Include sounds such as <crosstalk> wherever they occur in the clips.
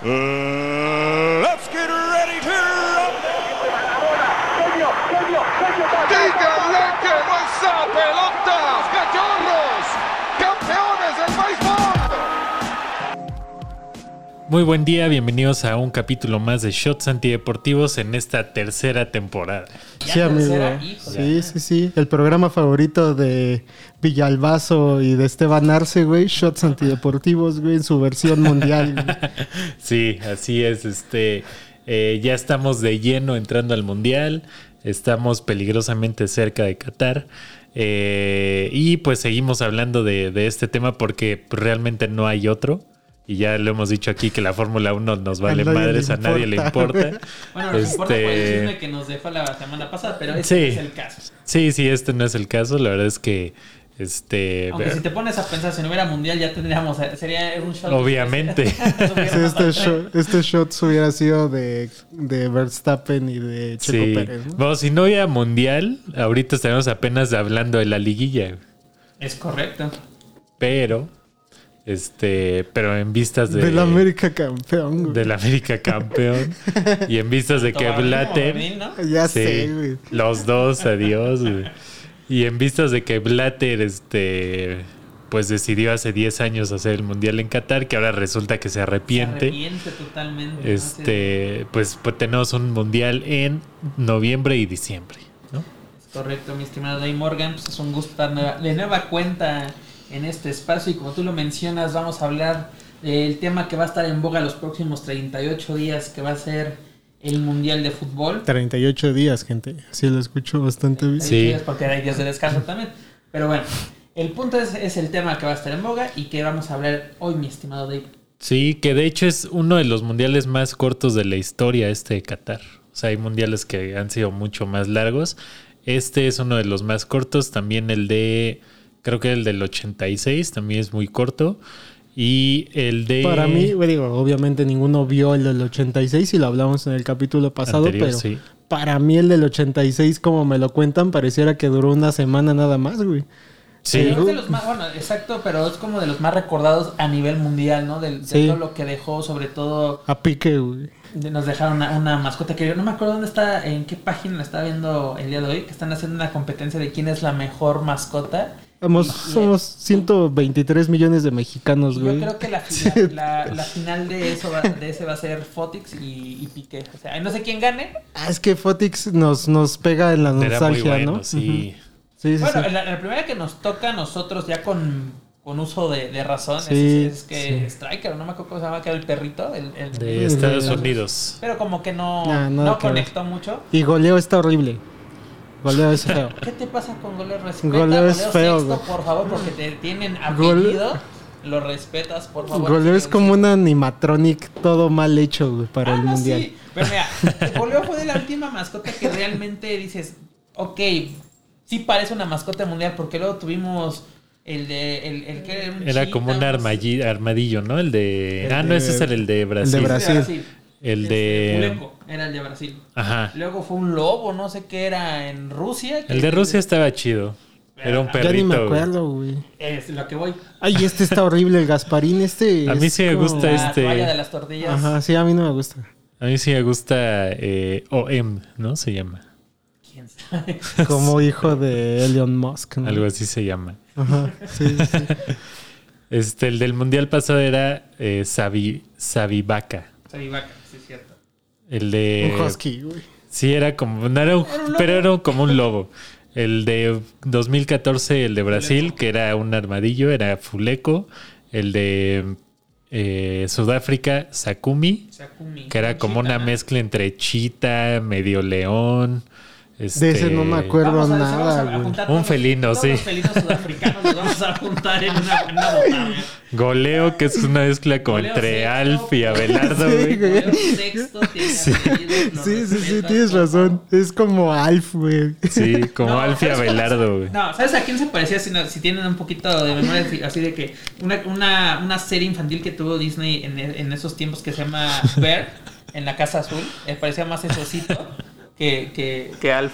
Uh, Muy buen día, bienvenidos a un capítulo más de Shots Antideportivos en esta tercera temporada. Ya Sí, amigo. Sí, sí, sí. El programa favorito de Villalbazo y de Esteban Arce, güey. Shots antideportivos, güey, en su versión mundial. güey. <laughs> Sí, así es. Este, eh, ya estamos de lleno entrando al mundial. Estamos peligrosamente cerca de Qatar. Eh, y pues seguimos hablando de, de este tema porque realmente no hay otro. Y ya lo hemos dicho aquí que la Fórmula 1 nos vale nadie madres, a nadie le importa. <laughs> Bueno, nos importa por el Este- chisme que nos dejó la semana pasada, pero ese Sí. es el caso. Sí, sí, este no es el caso. La verdad es que este Aunque si te pones a pensar, si no hubiera mundial, ya tendríamos. Sería un shot. Obviamente. <laughs> Sí, este, shot, este shots hubiera sido de, de Verstappen y de Checo Sí. Pérez. ¿no? Bueno, si no hubiera mundial, ahorita estaremos apenas hablando de la liguilla. Es correcto. Pero, este, pero en vistas de, Del América campeón, güey. del América campeón y en vistas de que Blatter, ¿no? Ya sí, sé, güey. los dos, adiós, güey. Y en vistas de que Blatter, este, pues decidió hace 10 años hacer el mundial en Qatar, que ahora resulta que se Se arrepiente. arrepiente totalmente. ¿no? Este, pues, pues tenemos un mundial en noviembre y diciembre, ¿no? Es correcto, mi estimado Dave Morgan. Pues es un gusto de nueva cuenta en este espacio. Y como tú lo mencionas, vamos a hablar del tema que va a estar en boga los próximos 38 días, que va a ser el Mundial de Fútbol. 38 días, gente. Sí, lo escucho bastante bien. Sí. días porque hay días de descanso también. Pero bueno, el punto es, es el tema que va a estar en boga y que vamos a hablar hoy, mi estimado Dave. Sí, que de hecho es uno de los mundiales más cortos de la historia este de Qatar. O sea, hay mundiales que han sido mucho más largos. Este es uno de los más cortos. También el de, creo que el del 86 también es muy corto. Y el de... Para mí, güey, digo, obviamente ninguno vio el del 86 y lo hablamos en el capítulo pasado, Anterior, pero sí. para mí el del 86, como me lo cuentan, pareciera que duró una semana nada más, güey. Sí, Pero es de los más, bueno, exacto, pero es como de los más recordados a nivel mundial, ¿no? Del- De, Sí. todo lo que dejó, sobre todo, A pique, güey. Nos dejaron una, una mascota que yo no me acuerdo dónde está, en qué página la estaba viendo el día de hoy, que están haciendo una competencia de quién es la mejor mascota. Somos, Y- somos 123 millones de mexicanos, Y yo güey. creo que la final, la, la final de eso va- de ese va a ser Fotix y, y Piqué. O sea, no sé quién gane. Ah, es que Fotix nos, nos pega en la nostalgia, bueno, ¿no? sí. Sí, sí, Bueno, sí. la, la primera que nos toca a nosotros ya con, con uso de, de razón Sí, es, es que sí. Striker, no me acuerdo cómo se llama, que era el perrito. El, el- De Estados de- Unidos. Pero como que no, Nah, no ver. conectó mucho. Y goleo está horrible. Goleo es feo. <laughs> ¿Qué te pasa con Goleo? Respeta Goleo es Goleo feo, Sexto, por favor, porque te tienen apellido. Lo respetas, por favor. Goleo es como un animatronic todo mal hecho, güey, para Ah, el no, mundial. sí. Pero mira, <laughs> Goleo fue de la última mascota que realmente dices, ok, sí parece una mascota mundial, porque luego tuvimos el de. El, el que era, un Era como un armadillo, ¿no? El de... El ah, no, de- ese es el de Brasil. de Brasil. El Este, de... Fuleco, era el de Brasil. Ajá. Luego fue un lobo, no sé qué era en Rusia. El de Rusia estaba chido. Era un perrito. Ya ni me güey. acuerdo, güey. Es lo que voy. Ay, este está horrible, el Gasparín, este. A mí sí me gusta La este- toalla de las tortillas. Ajá, sí, a mí no me gusta. A mí sí me gusta eh, OM, ¿no? Se llama. ¿Quién sabe? Como <laughs> hijo de Elon Musk, ¿no? Algo así se llama. Ajá, sí, sí, sí. Este, el del mundial pasado era eh, Sabi, Sabivaca. Soy vaca, sí es cierto. El de. Un husky, güey. Sí, era como. No era un- Era un lobo. pero era como un lobo. El de 2014, el de Brasil, que era un armadillo, era Fuleco. El de eh, Sudáfrica, Sakumi, Sakumi. que era como Chita, una mezcla entre chita, medio león. De ese este, no me acuerdo Vamos a- vamos a nada, güey. juntar Un todos- felino, todos sí. Los felinos sudafricanos los vamos a juntar en una, en una botarga. Goleo, que es una mezcla como Goleo entre sexto, Alf y Abelardo, Sí, güey. güey. Goleo sexto tiene Sí. Sí, sí, sí, tienes razón. Es como Alf, güey. Sí, como No, Alf y ¿sabes cuál- Abelardo, güey. No, ¿sabes a quién se parecía? Si, no- si tienen un poquito de memoria, así- así de que una, una, una serie infantil que tuvo Disney en, en esos tiempos que se llama Bear, en la Casa Azul, eh, parecía más esosito que, que, que Alf.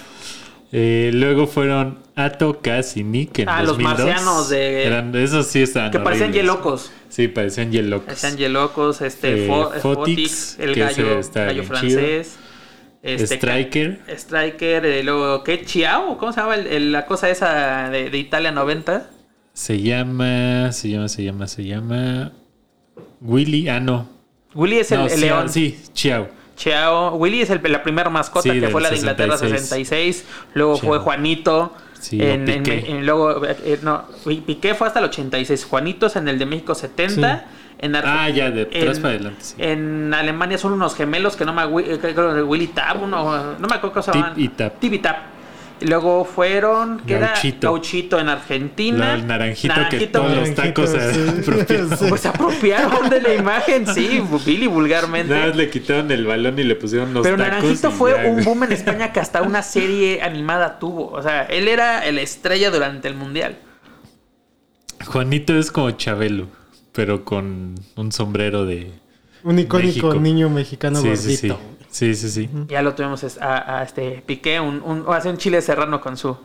Eh, luego fueron Ato, Cass y Nick en Ah, los 2002. marcianos de- Eran, esos sí estaban Que parecían horribles. yelocos. Sí, parecían yelocos. Parecían yelocos, este, Eh, Fo- Fotix, Fotix, el gallo, gallo francés. Este, Striker. Striker, eh, luego, ¿qué? Chiao, ¿cómo se llama el- el- la cosa esa de, de Italia 90? Se llama, se llama, se llama, se llama... Willy, ah, no. Willy es el, No, el Xiao, león. Sí, Chiao. Chiao. Willy es el- la primera mascota Sí, que fue la de Inglaterra 66. 66. Luego fue. Juanito. Sí, en, en- en- luego, eh, no, Piqué fue hasta el 86. Juanito es en el de México 70. En Ar- Ah, ya, de en- para adelante, sí. En Alemania son unos gemelos que no me Willy Tab, uno, no me acuerdo cómo se Tip llaman. y Tap. Tip y Tap. Y luego fueron, ¿qué Gauchito. era? Gauchito en Argentina. La- el naranjito, que Naranjito, todos los Naranjito, tacos se sí. <laughs> apropiaron. Sí. <laughs> Pues se apropiaron de la imagen, sí, Billy vulgarmente. Nada más le quitaron el balón y le pusieron los Pero tacos. Naranjito y fue ya, un boom en <laughs> España que hasta una serie animada tuvo. O sea, él era la estrella durante el mundial. Juanito es como Chabelo, pero con un sombrero de... Un icónico México. niño mexicano Sí, gordito. Sí, sí. Sí. Ya lo tuvimos a, a este Piqué, un, un, hace un chile serrano con su,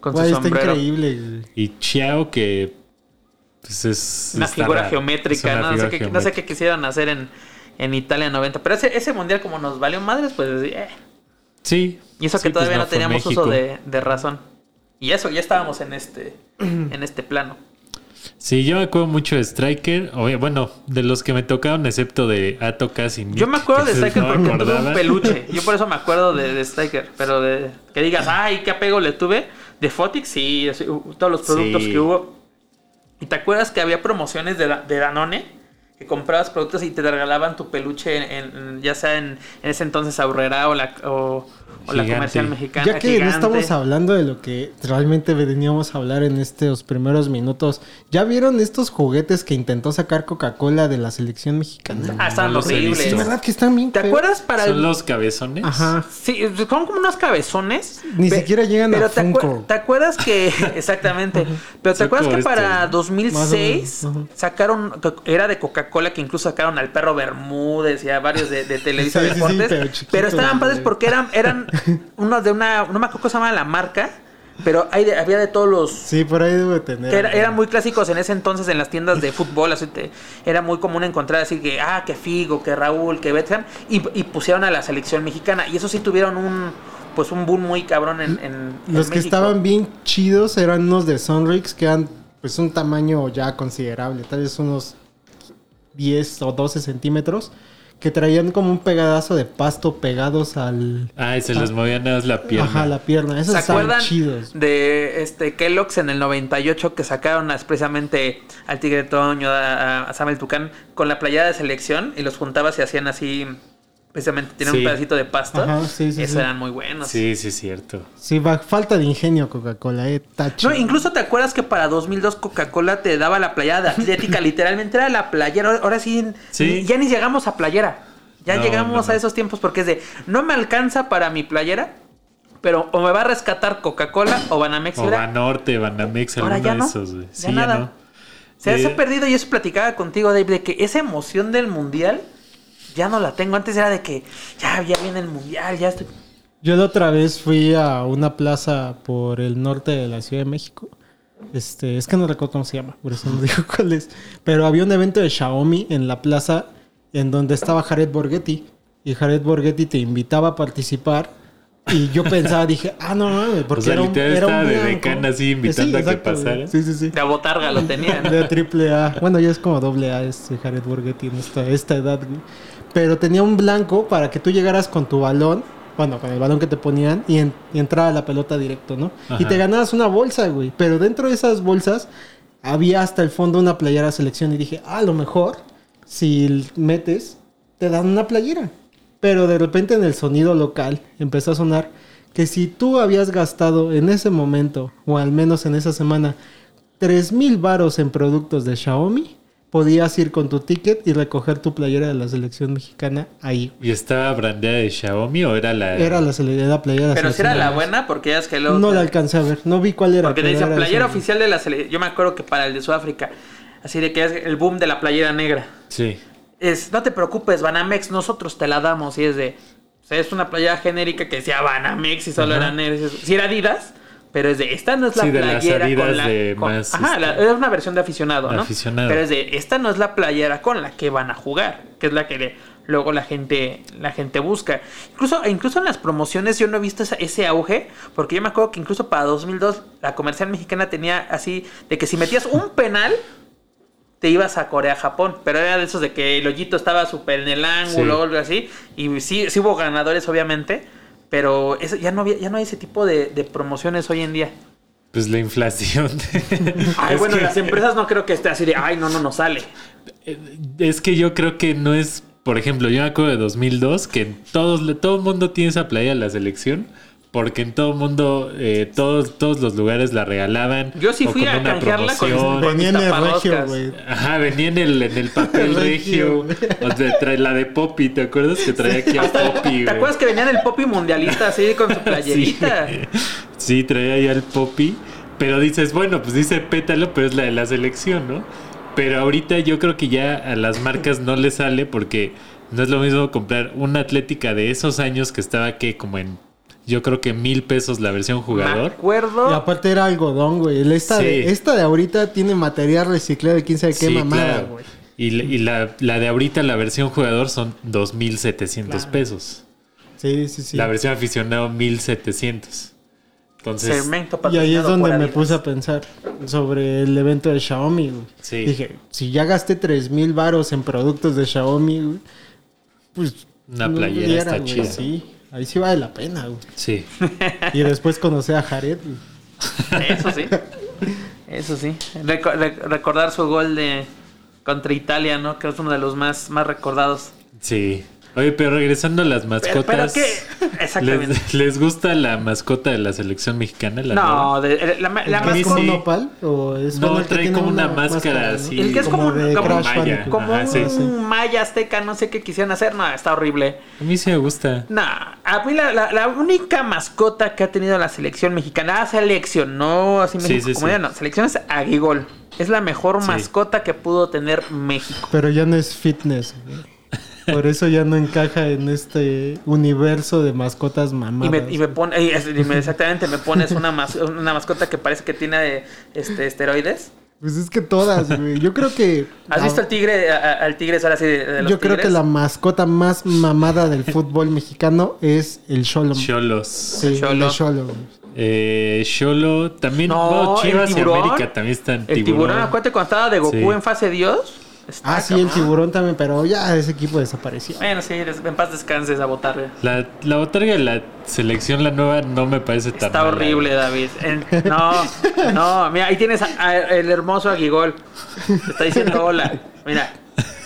con Güey, su está sombrero. increíble. Y Chiao que... Pues es... Una está figura geométrica, Es una ¿no? No sé, qué, no sé qué quisieron hacer en, en Italia 90. Pero ese, ese mundial como nos valió madres, pues... eh. Sí. Y eso Sí, que pues todavía no, teníamos México. uso de, de razón. Y eso, ya estábamos en este, <clears throat> en este plano. Sí, yo me acuerdo mucho de Striker. bueno, de los que me tocaron, excepto de Ato casi. Yo me acuerdo de Striker porque tuve un peluche. <laughs> Yo por eso me acuerdo de, de Striker. Pero de que digas, ay, qué apego le tuve. De Fotix, sí, todos los productos Sí. que hubo. ¿Y te acuerdas que había promociones de, de Danone? Que comprabas productos y te regalaban tu peluche, en, en- ya sea en, en ese entonces Aurrera o la, o, o la comercial mexicana. Ya que no estamos hablando de lo que realmente veníamos a hablar en estos primeros minutos, ¿ya vieron estos juguetes que intentó sacar Coca-Cola de la selección mexicana? Ah, estaban No horribles. Es verdad que están bien ¿Te acuerdas para ¿Son el- los cabezones? Ajá. Sí, son como unos cabezones. Ni siquiera llegan a pero te, acuer- Funko. ¿Te acuerdas que... <laughs> Exactamente. Pero ¿te acuerdas que para estos. 2006 Más o menos, ajá. sacaron... Era de Coca-Cola que incluso sacaron al perro Bermúdez y a varios de, de <laughs> Televisa Sí, sí, sí, Deportes. pero pero, estaban padres porque eran, eran unos de una... No me acuerdo cómo se llama la marca. Pero hay de- había de todos los... Sí, por ahí debe tener. era- eran muy clásicos en ese entonces en las tiendas de fútbol. Así te- era muy común encontrar así que, ah, que Figo, que Raúl, que Beckham. Y, y pusieron a la selección mexicana. Y eso sí tuvieron un, pues un boom muy cabrón en, en- en Los que México. estaban bien chidos eran unos de Sonrix que eran pues un tamaño ya considerable, tal vez unos 10 o 12 centímetros, que traían como un pegadazo de pasto pegados al... Ah, y se les movía nada más la pierna. Ajá, la pierna. Esos ¿Se acuerdan chidos. de este Kellogg's en el 98 que sacaron a- precisamente al Tigre Toño, a, a Samuel Tucán, con la playera de selección y los juntabas y hacían así, precisamente, tienen Sí. un pedacito de pasto? Ajá, sí, sí, Esos sí. eran muy buenos. Sí, sí, es cierto. Sí, va, falta de ingenio Coca-Cola, eh, tacho. No, incluso te acuerdas que para 2002 Coca-Cola te daba la playera de Atlética, <laughs> literalmente era la playera. Ahora- sí, ya ni llegamos a playera. Ya No, llegamos no, a esos tiempos porque es de, no me alcanza para mi playera, pero o me va a rescatar Coca-Cola o Banamex. O Banorte, Banamex, alguno ya de no. esos, güey. Ya Sí, ya no. Se Eh, ha perdido y eso platicaba contigo, Dave, de que esa emoción del mundial ya no la tengo. Antes era de que ya, ya viene el mundial, ya estoy. Yo la otra vez fui a una plaza por el norte de la Ciudad de México. Este, es que no recuerdo cómo se llama, por eso no <laughs> digo cuál es. Pero había un evento de Xiaomi en la plaza en donde estaba Jared Borghetti. Y Jared Borghetti te invitaba a participar. Y yo pensaba, dije, <laughs> ah, no mames, porque O sea, era un, era un estaba de decana así invitando a que pasara. Sí, sí, sí. La botarga lo tenían. De triple A. Bueno, ya es como doble A este Jared Borghetti en esta, esta edad, güey. Pero tenía un blanco para que tú llegaras con tu balón, bueno, con el balón que te ponían y, en- y entraba la pelota directo, ¿no? Y te ganabas una bolsa, güey. Pero dentro de esas bolsas había hasta el fondo una playera selección y dije, ah, a lo mejor si metes, te dan una playera. Pero de repente en el sonido local empezó a sonar que si tú habías gastado en ese momento, o al menos en esa semana, 3 mil varos en productos de Xiaomi, podías ir con tu ticket y recoger tu playera de la selección mexicana ahí. ¿Y estaba brandeada de Xiaomi o era la.? Era la, la playera de la Pero si era la buena, porque ya es que luego. No la alcancé a ver, no vi cuál era. Porque era playera esa. oficial de la selección. Yo me acuerdo que para el de Sudáfrica. Así de que es el boom de la playera negra. Sí. Es, no te preocupes, Banamex, nosotros te la damos. Y es de. sea, es una playera genérica que decía Banamex y solo Ajá. eran esos- sí era Adidas, pero es de esta no es la Sí, de las playera con la de con- más, ajá, la- este, es una versión de aficionado, ¿no? aficionado. Pero es de esta no es la playera con la que van a jugar, que es la que le- luego la gente la gente busca. Incluso incluso en las promociones yo no he visto esa- ese auge, porque yo me acuerdo que incluso para 2002 la comercial mexicana tenía así de que si metías un <laughs> penal te ibas a Corea, Japón, pero era de esos de que el hoyito estaba súper en el ángulo Sí. o algo así, y sí, sí hubo ganadores obviamente, pero eso, ya no había, ya no hay ese tipo de, de promociones hoy en día. Pues la inflación. <laughs> Ay, bueno, que- las empresas no creo que esté así de, ay, no, no, no sale. Es que yo creo que no es, por ejemplo, yo me acuerdo de 2002 que todos, todo el mundo tiene esa playa de la selección. Porque en todo el mundo, eh, todos, todos los lugares la regalaban. Yo sí o fui con a una canjearla con- promoción. con- Venía en el regio, güey. Ajá, venía en el, en el <laughs> papel Regio. O sea, trae la de Poppy, ¿te acuerdas que traía aquí a Poppy? ¿Te güey? acuerdas que venían el Poppy mundialista así con su <laughs> playerita? Sí. Sí, traía ya el Poppy. Pero dices, bueno, pues dice pétalo, pero es la de la selección, ¿no? Pero ahorita yo creo que ya a las marcas no les sale porque no es lo mismo comprar una atlética de esos años que estaba que como en, yo creo que mil pesos la versión Me jugador. acuerdo. Y aparte era algodón, güey. El Esta, Sí. de, esta de ahorita tiene material reciclado de quién sabe qué Sí, mamada, claro. güey. Y, la- y la, la de ahorita, la versión jugador, son 2.700 Claro. pesos. Sí, sí, sí. La versión aficionado, 1.700. Entonces, Segmento Y ahí es donde me puse a pensar sobre el evento de Xiaomi, güey. Sí. Dije, si ya gasté 3 mil varos en productos de Xiaomi, güey, pues... Una no playera hubiera, está güey, chida. Sí, ahí sí vale la pena, güey. sí. Y después conocí a Jared, güey. Eso sí. Eso sí. Reco- rec- recordar su gol de contra Italia, ¿no? Que es uno de los más, más recordados. Sí. Oye, pero regresando a las Pero, mascotas. pero ¿qué? Exactamente. ¿les, les gusta la mascota de la selección mexicana? La? No, de- la, la, ¿El que a mí es como sí. un nopal? ¿O es No, trae como una máscara ¿no? así. El que es como, como, maya. Como Ajá, sí. un maya azteca, no sé qué quisieran hacer. No, está horrible. A mí sí me gusta. No, a mí la, la- la única mascota que ha tenido la selección mexicana, ah, selección, no así Sí, México sí, como sí. ya, no, selección es Aguigol. Es la mejor Sí. mascota que pudo tener México. Pero ya no es fitness. Por eso ya no encaja en este universo de mascotas Y mamadas. me, y me pone, y es- y me- exactamente, me pones una, mas- una mascota que parece que tiene este, esteroides. Pues es que todas, güey. Yo creo que... ¿Has Ah, visto al tigre, a- al tigre ahora sí de, de los Yo creo que la mascota más mamada del fútbol mexicano es el Cholo. Cholos. Sí, el Cholo. Eh, Cholo. También. No, bueno, Chivas y tiburón. América también están. El tiburón, acuérdate cuando estaba de Goku Sí. en fase Dios. Está Ah, sí, el cabrón. tiburón también, pero ya ese equipo desapareció. Bueno, sí, en paz descanses a botarga. La, la botarga de la selección, la nueva, no me parece tan Está mala. horrible, David. En- no, no, mira, ahí tienes a- a- el hermoso Aguigol. Te está diciendo hola. Mira,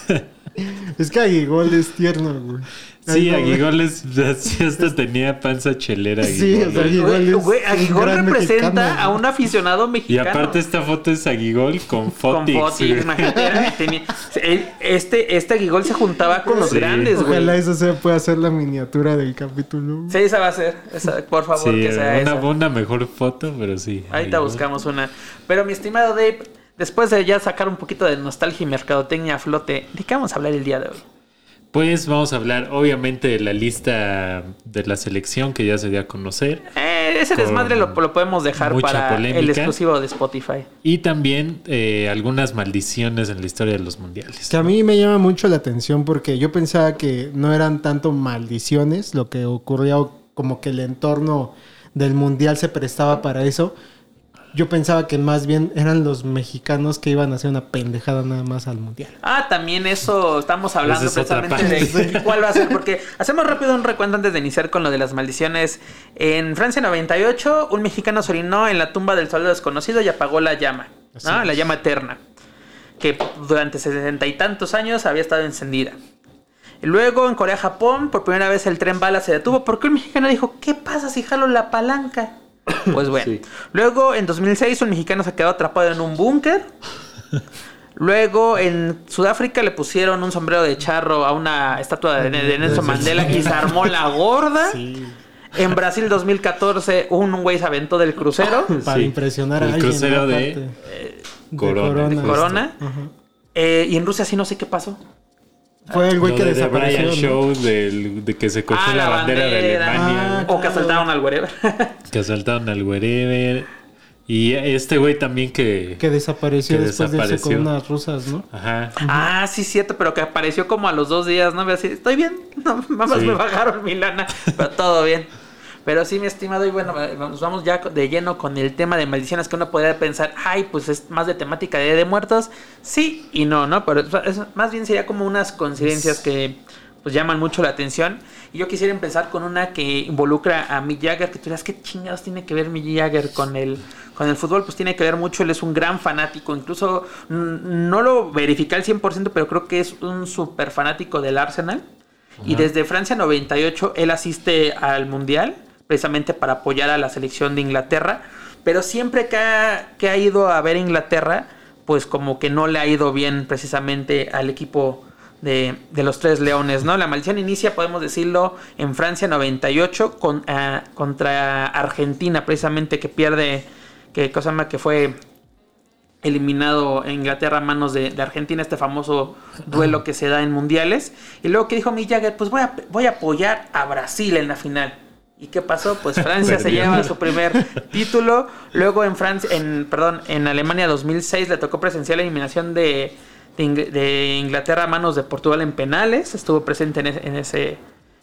<laughs> Es que Aguigol es tierno, güey. Sí, Ahí no, Aguigol es, <laughs> sí, hasta tenía panza chelera. Sí, Aguigol. o sea, Aguigol güey, es güey, un Aguigol gran representa mexicano, a un aficionado Y mexicano. aparte esta foto es Aguigol con con Fotix. Foti, güey. imagínate, <laughs> este, este Aguigol se juntaba con los Sí. grandes, güey. Ojalá eso se pueda hacer la miniatura del capítulo. Sí, esa va a ser. esa, por favor, Sí, que sea una, esa. una mejor foto, pero sí. Ahorita Aguigol. buscamos una. Pero mi estimado Dave, después de ya sacar un poquito de nostalgia y mercadotecnia a flote, ¿de qué vamos a hablar el día de hoy? Pues vamos a hablar obviamente de la lista de la selección que ya se dio a conocer. Eh, ese desmadre lo, lo podemos dejar para el exclusivo de Spotify. Y también eh, algunas maldiciones en la historia de los mundiales. Que a mí me llama mucho la atención porque yo pensaba que no eran tanto maldiciones lo que ocurría como que el entorno del mundial se prestaba para eso. Yo pensaba que más bien eran los mexicanos que iban a hacer una pendejada nada más al mundial. Ah, también eso estamos hablando es precisamente de cuál va a ser, porque hacemos rápido un recuento antes de iniciar con lo de las maldiciones. En Francia 98, un mexicano se orinó en la tumba del soldado desconocido y apagó la llama, la llama eterna, que durante sesenta y tantos años había estado encendida. Y luego en Corea, Japón, por primera vez el tren bala se detuvo porque un mexicano dijo, ¿qué pasa si jalo la palanca? Pues bueno. Sí. Luego en 2006 un mexicano se quedó atrapado en un búnker. Luego en Sudáfrica le pusieron un sombrero de charro a una estatua de, de Nelson Mandela y se armó la gorda. En Brasil 2014 un güey se aventó del crucero. Para Sí. impresionar a El alguien. crucero de-. Corona. Eh, y en Rusia sí no sé qué pasó. Fue el güey que de desapareció. Brian ¿no? Show del- de que se cogió Ah, la, la bandera, de. Alemania, Ah, O que asaltaron al wherever. <laughs> que asaltaron al wherever. Y este güey también que... Que desapareció Que después de irse desapareció. con unas rusas, ¿no? Ajá. ah, sí, cierto, pero que apareció como a los dos días, ¿no? Así, estoy bien, <laughs> no, mamás Sí. me bajaron mi lana, pero todo bien. Pero sí, mi estimado, y bueno, eh, nos vamos ya de lleno con el tema de maldiciones que uno podría pensar, ay, pues es más de temática de, de muertos. Sí y no, ¿no? Pero es- más bien sería como unas coincidencias que pues llaman mucho la atención. Y yo quisiera empezar con una que involucra a Mick Jagger, que tú dirás, ¿qué chingados tiene que ver Mick Jagger con el, con el fútbol? Pues tiene que ver mucho, él es un gran fanático, incluso no lo verifica al 100%, pero creo que es un súper fanático del Arsenal. Y desde Francia 98 él asiste al Mundial, precisamente para apoyar a la selección de Inglaterra. Pero siempre que ha, ido a ver Inglaterra, pues como que no le ha ido bien precisamente al equipo de, los Tres Leones, ¿no? La maldición inicia, podemos decirlo, en Francia 98 con, ah, contra Argentina, precisamente que pierde, que cosa que fue eliminado en Inglaterra a manos de, de Argentina, este famoso duelo que se da en mundiales. Y luego que dijo Mick Jagger, pues voy a, voy a apoyar a Brasil en la final. ¿Y qué pasó? Pues Francia <laughs> se lleva su primer título. Luego en Francia, en, perdón, en Alemania 2006 le tocó presenciar la eliminación de, de Ing- de Inglaterra a manos de Portugal en penales. Estuvo presente en ese, en ese,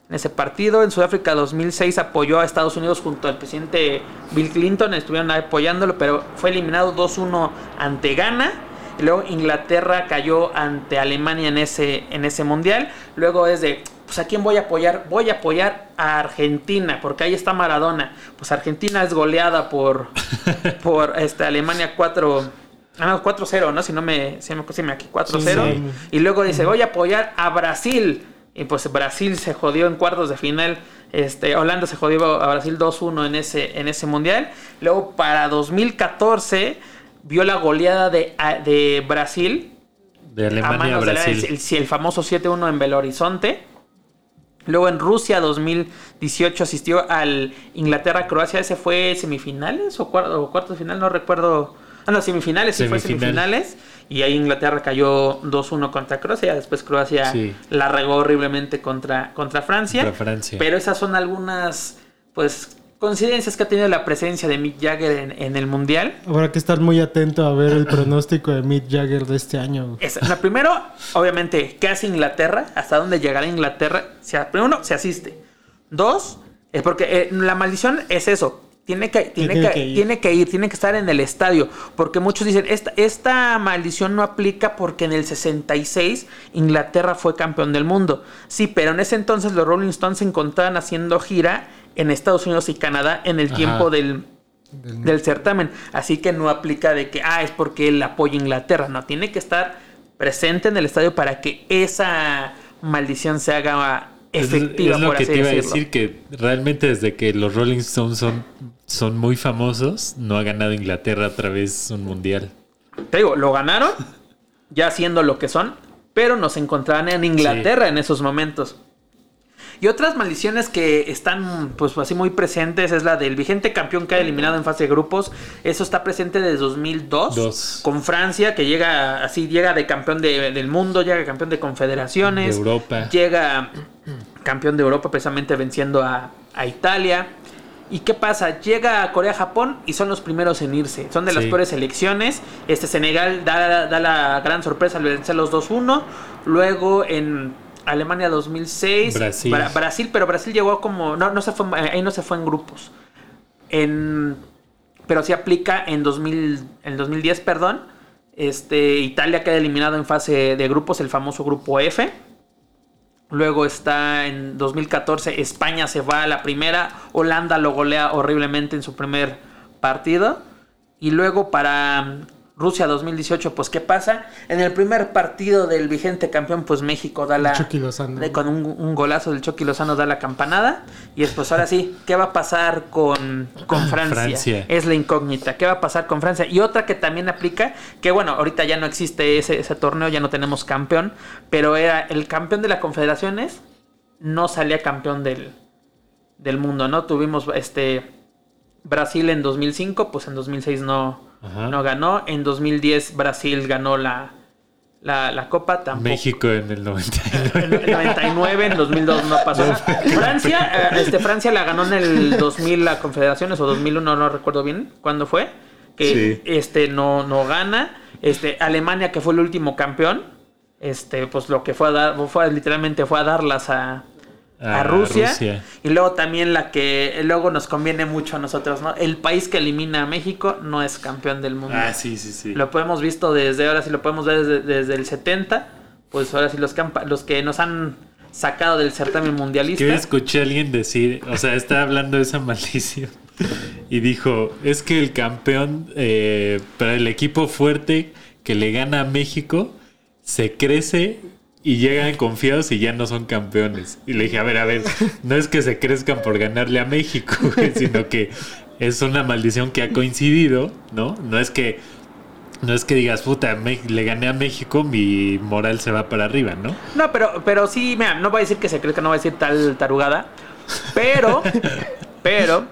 en ese partido. En Sudáfrica 2006 apoyó a Estados Unidos junto al presidente Bill Clinton. Estuvieron apoyándolo, pero fue eliminado 2-1 ante Ghana. Y luego Inglaterra cayó ante Alemania en ese, en ese mundial. Luego es de, pues a quién voy a apoyar? Voy a apoyar a Argentina, porque ahí está Maradona. Pues Argentina es goleada por, <laughs> por este, Alemania 4. Ah, no, 4-0, ¿no? Si no me, si me, si me aquí 4-0. Sí. Y luego dice, voy a apoyar a Brasil. Y pues Brasil se jodió en cuartos de final. Este, Holanda se jodió a Brasil 2-1 en ese, en ese mundial. Luego para 2014 vio la goleada de, a- de Brasil De a Alemania a manos de la- Brasil. el, el famoso 7-1 en Belo Horizonte. Luego en Rusia 2018 asistió al Inglaterra-Croacia. Ese fue semifinales o, cuar- o cuartos de final, no recuerdo. Ah, no, semifinales, sí fue Semifinal. semifinales. Y ahí Inglaterra cayó 2-1 contra Croacia. Después Croacia Sí. la regó horriblemente contra, contra Francia. Contra Francia. Pero esas son algunas, pues, coincidencias que ha tenido la presencia de Mick Jagger en, en el Mundial. Habrá que estar muy atento a ver el pronóstico de Mick Jagger de este año. primero, obviamente, ¿qué hace Inglaterra? ¿Hasta dónde llegará Inglaterra? Primero, se asiste. Dos, es porque eh, la maldición es eso. Tiene que, tiene, tiene que, tiene que ir, tiene que estar en el estadio. Porque muchos dicen, esta, esta maldición no aplica porque en el 66 Inglaterra fue campeón del mundo. Sí, pero en ese entonces los Rolling Stones se encontraban haciendo gira en Estados Unidos y Canadá en el Ajá. tiempo del, del certamen. Así que no aplica de que, ah, es porque él apoya a Inglaterra. No, tiene que estar presente en el estadio para que esa maldición se haga efectiva, es lo por que así te iba a decir, que realmente desde que los Rolling Stones son, son muy famosos, no ha ganado Inglaterra otra vez un mundial. Te digo, lo ganaron, ya siendo lo que son, pero nos encontraban en Inglaterra en esos momentos. Y otras maldiciones que están, pues así muy presentes es la del vigente campeón que ha eliminado en fase de grupos. Eso está presente desde 2002 Dos. con Francia, que llega así, llega de campeón de- del mundo, llega campeón de confederaciones, De Europa. llega campeón de Europa precisamente venciendo a, a Italia. ¿Y qué pasa? Llega a Corea-Japón y son los primeros en irse. Son de las Sí. peores selecciones. Este Senegal da, da la gran sorpresa al vencer los 2-1. Luego en Alemania 2006. Brasil. Bra- Brasil, pero Brasil llegó como... No, no se fue, ahí no se fue en grupos. En, pero sí aplica en, 2000, en 2010, perdón. Este, Italia queda eliminado en fase de grupos, el famoso grupo F. Luego está en 2014, España se va a la primera, Holanda lo golea horriblemente en su primer partido. Y luego para Rusia 2018, pues ¿qué pasa? En el primer partido del vigente campeón, pues México da la... Chucky Lozano. de- con un, un golazo del Chucky Lozano da la campanada. Y después ahora sí, ¿qué va a pasar con, con Francia? Francia. Es la incógnita. ¿Qué va a pasar con Francia? Y otra que también aplica, que bueno, ahorita ya no existe ese, ese torneo, ya no tenemos campeón, pero era el campeón de las confederaciones, no salía campeón del, del mundo, ¿no? Tuvimos este Brasil en 2005, pues en 2006 no, Ajá. no ganó. En 2010 Brasil ganó la, la, la Copa tampoco. México en el En 99. el 99, en 2002 no pasó. Francia, eh, este, Francia la ganó en el 2000 la Confederaciones o 2001, no recuerdo bien cuándo fue. Que Sí. este no, no gana. Este, Alemania, que fue el último campeón, este, pues lo que fue a dar, fue, literalmente fue a darlas a, a A Rusia. Rusia. Y luego también la que luego nos conviene mucho a nosotros, ¿no? El país que elimina a México no es campeón del mundo. Ah, sí, sí, sí. Lo hemos visto desde ahora, sí lo podemos ver desde, desde el 70. Pues ahora sí, los los que nos han sacado del certamen mundialista. Que yo escuché a alguien decir, o sea, estaba hablando de esa <laughs> maldición y dijo, es que el campeón eh, para el equipo fuerte que le gana a México se crece y llegan confiados y ya no son campeones. Y le dije, a ver, a ver, no es que se crezcan por ganarle a México, <laughs> sino que es una maldición que ha coincidido, ¿no? No es que no es que digas, puta, le gané a México, mi moral se va para arriba, ¿no? No, pero, pero sí, mira, no voy a decir que se que no voy a decir tal tarugada. Pero, pero,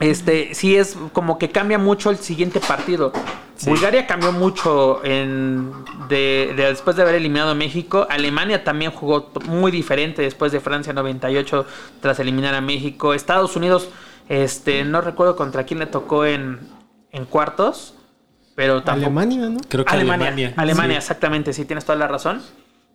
este, sí es como que cambia mucho el siguiente partido. Sí. Bulgaria cambió mucho en, de, de- después de haber eliminado a México. Alemania también jugó muy diferente después de Francia 98 tras eliminar a México. Estados Unidos, este, no recuerdo contra quién le tocó en, en cuartos, pero tampoco. Alemania, ¿no? Creo que Alemania, Alemania. Alemania, sí. exactamente, sí, tienes toda la razón.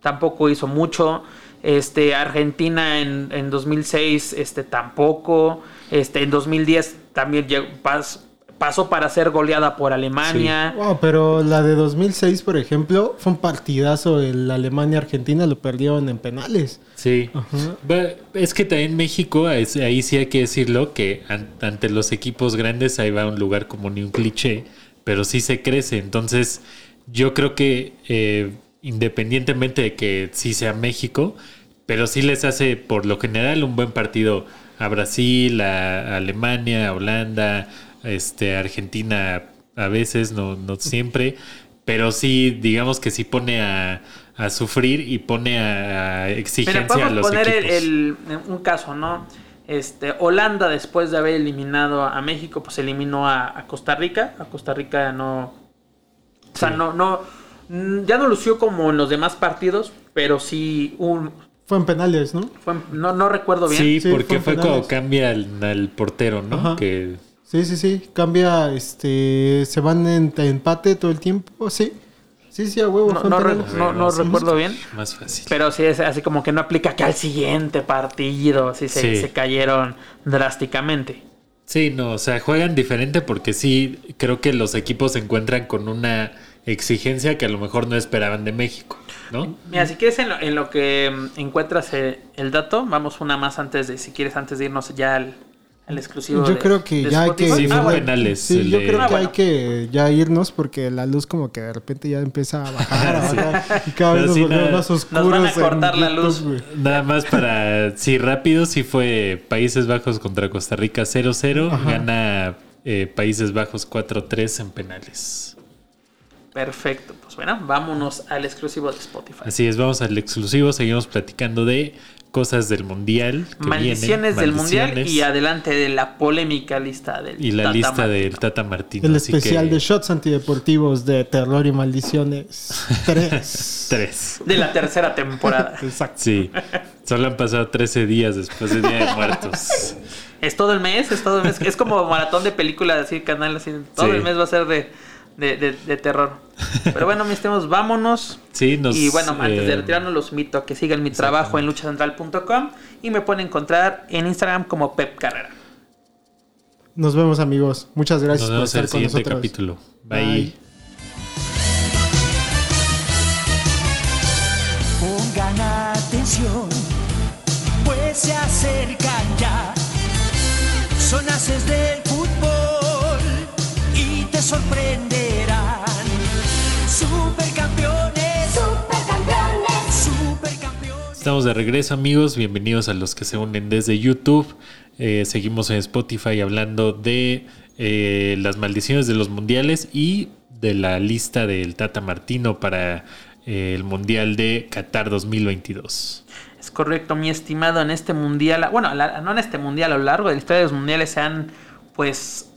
Tampoco hizo mucho. Este, Argentina en, en 2006, este, tampoco. Este, en 2010 también llegó- pas- pasó para ser goleada por Alemania. Wow, pero la de 2006, por ejemplo, fue un partidazo. El Alemania-Argentina lo perdieron en penales. Sí. Es que también México, ahí sí hay que decirlo, que an- ante los equipos grandes ahí va un lugar como ni un cliché, pero sí se crece. Entonces, yo creo que eh, independientemente de que sí sea México, pero sí les hace por lo general un buen partido a Brasil, a, a Alemania, a Holanda, este, a Argentina a veces, no, no siempre, pero sí, digamos que sí pone a, a sufrir y pone a, a exigencia a los poner el- equipos. el- un caso, ¿no? Este, Holanda, después de haber eliminado a México, pues eliminó a, a Costa Rica. A Costa Rica no. O sea, Sí. no, no. Mm, Ya no lució como en los demás partidos, pero sí un. Fue en penales, ¿no? fue- no, no recuerdo bien. Sí, Sí, porque fue cuando cambia al, al portero, ¿no? Ajá. Que Sí, sí, sí. Cambia, este... Se van en empate todo el tiempo. Sí. Sí, sí, a huevo. No, no re- no- no Sí. recuerdo bien. más fácil. Pero sí es así como que no aplica que al siguiente partido. Sí se, Sí. se cayeron drásticamente. Sí, no, o sea, juegan diferente porque sí, creo que los equipos se encuentran con una exigencia que a lo mejor no esperaban de México, ¿no? Mira, si quieres en lo, en lo que mm, encuentras eh, el dato, vamos una más antes de, si quieres, antes de irnos ya al, al exclusivo. Yo de- creo que de ya hay que... Sí, Ah, bueno. penales. Sí, yo de- creo Ah, que bueno. hay que ya irnos porque la luz como que de repente ya empieza a bajar, <laughs> a Sí. bajar y cada vez nos sí, volvemos nada. más Nos oscuros. van a cortar la luz. Nada más para, <laughs> sí, rápido, sí fue Países Bajos contra Costa Rica 0-0, Ajá. gana eh, Países Bajos 4-3 en penales. Perfecto. Pues bueno, vámonos al exclusivo de Spotify. Así es, vamos al exclusivo, seguimos platicando de cosas del Mundial. que Maldiciones vienen, del Mundial y adelante de la polémica lista del y la Tata lista Martino. del Tata Martino. El así especial que- de shots antideportivos de terror y maldiciones <laughs> 3. Tres. de la tercera temporada. <laughs> Exacto. Sí, solo han pasado 13 días después del Día de Muertos. es todo el mes, es todo el mes. Es como maratón de películas así, canal así. Todo Sí. el mes va a ser de, de, de- de terror. Pero bueno, mis temas, vámonos. Sí, nos. y bueno, antes de eh, retirarnos, los invito a que sigan mi trabajo en luchacentral.com y me pueden encontrar en Instagram como Pep Carrera. Nos vemos amigos. Muchas gracias Nos por vemos en estar el con siguiente nosotros. capítulo. Bye. Bye. Pongan atención, pues se acercan ya. Son haces del sorprenderán. Supercampeones, supercampeones, supercampeones. Estamos de regreso, amigos. Bienvenidos a los que se unen desde YouTube. Eh, seguimos en Spotify hablando de eh, las maldiciones de los mundiales y de la lista del Tata Martino para eh, el Mundial de Qatar 2022. Es correcto, mi estimado, en este mundial, bueno, la- no en este mundial, a lo largo de la historia de los mundiales se han, pues,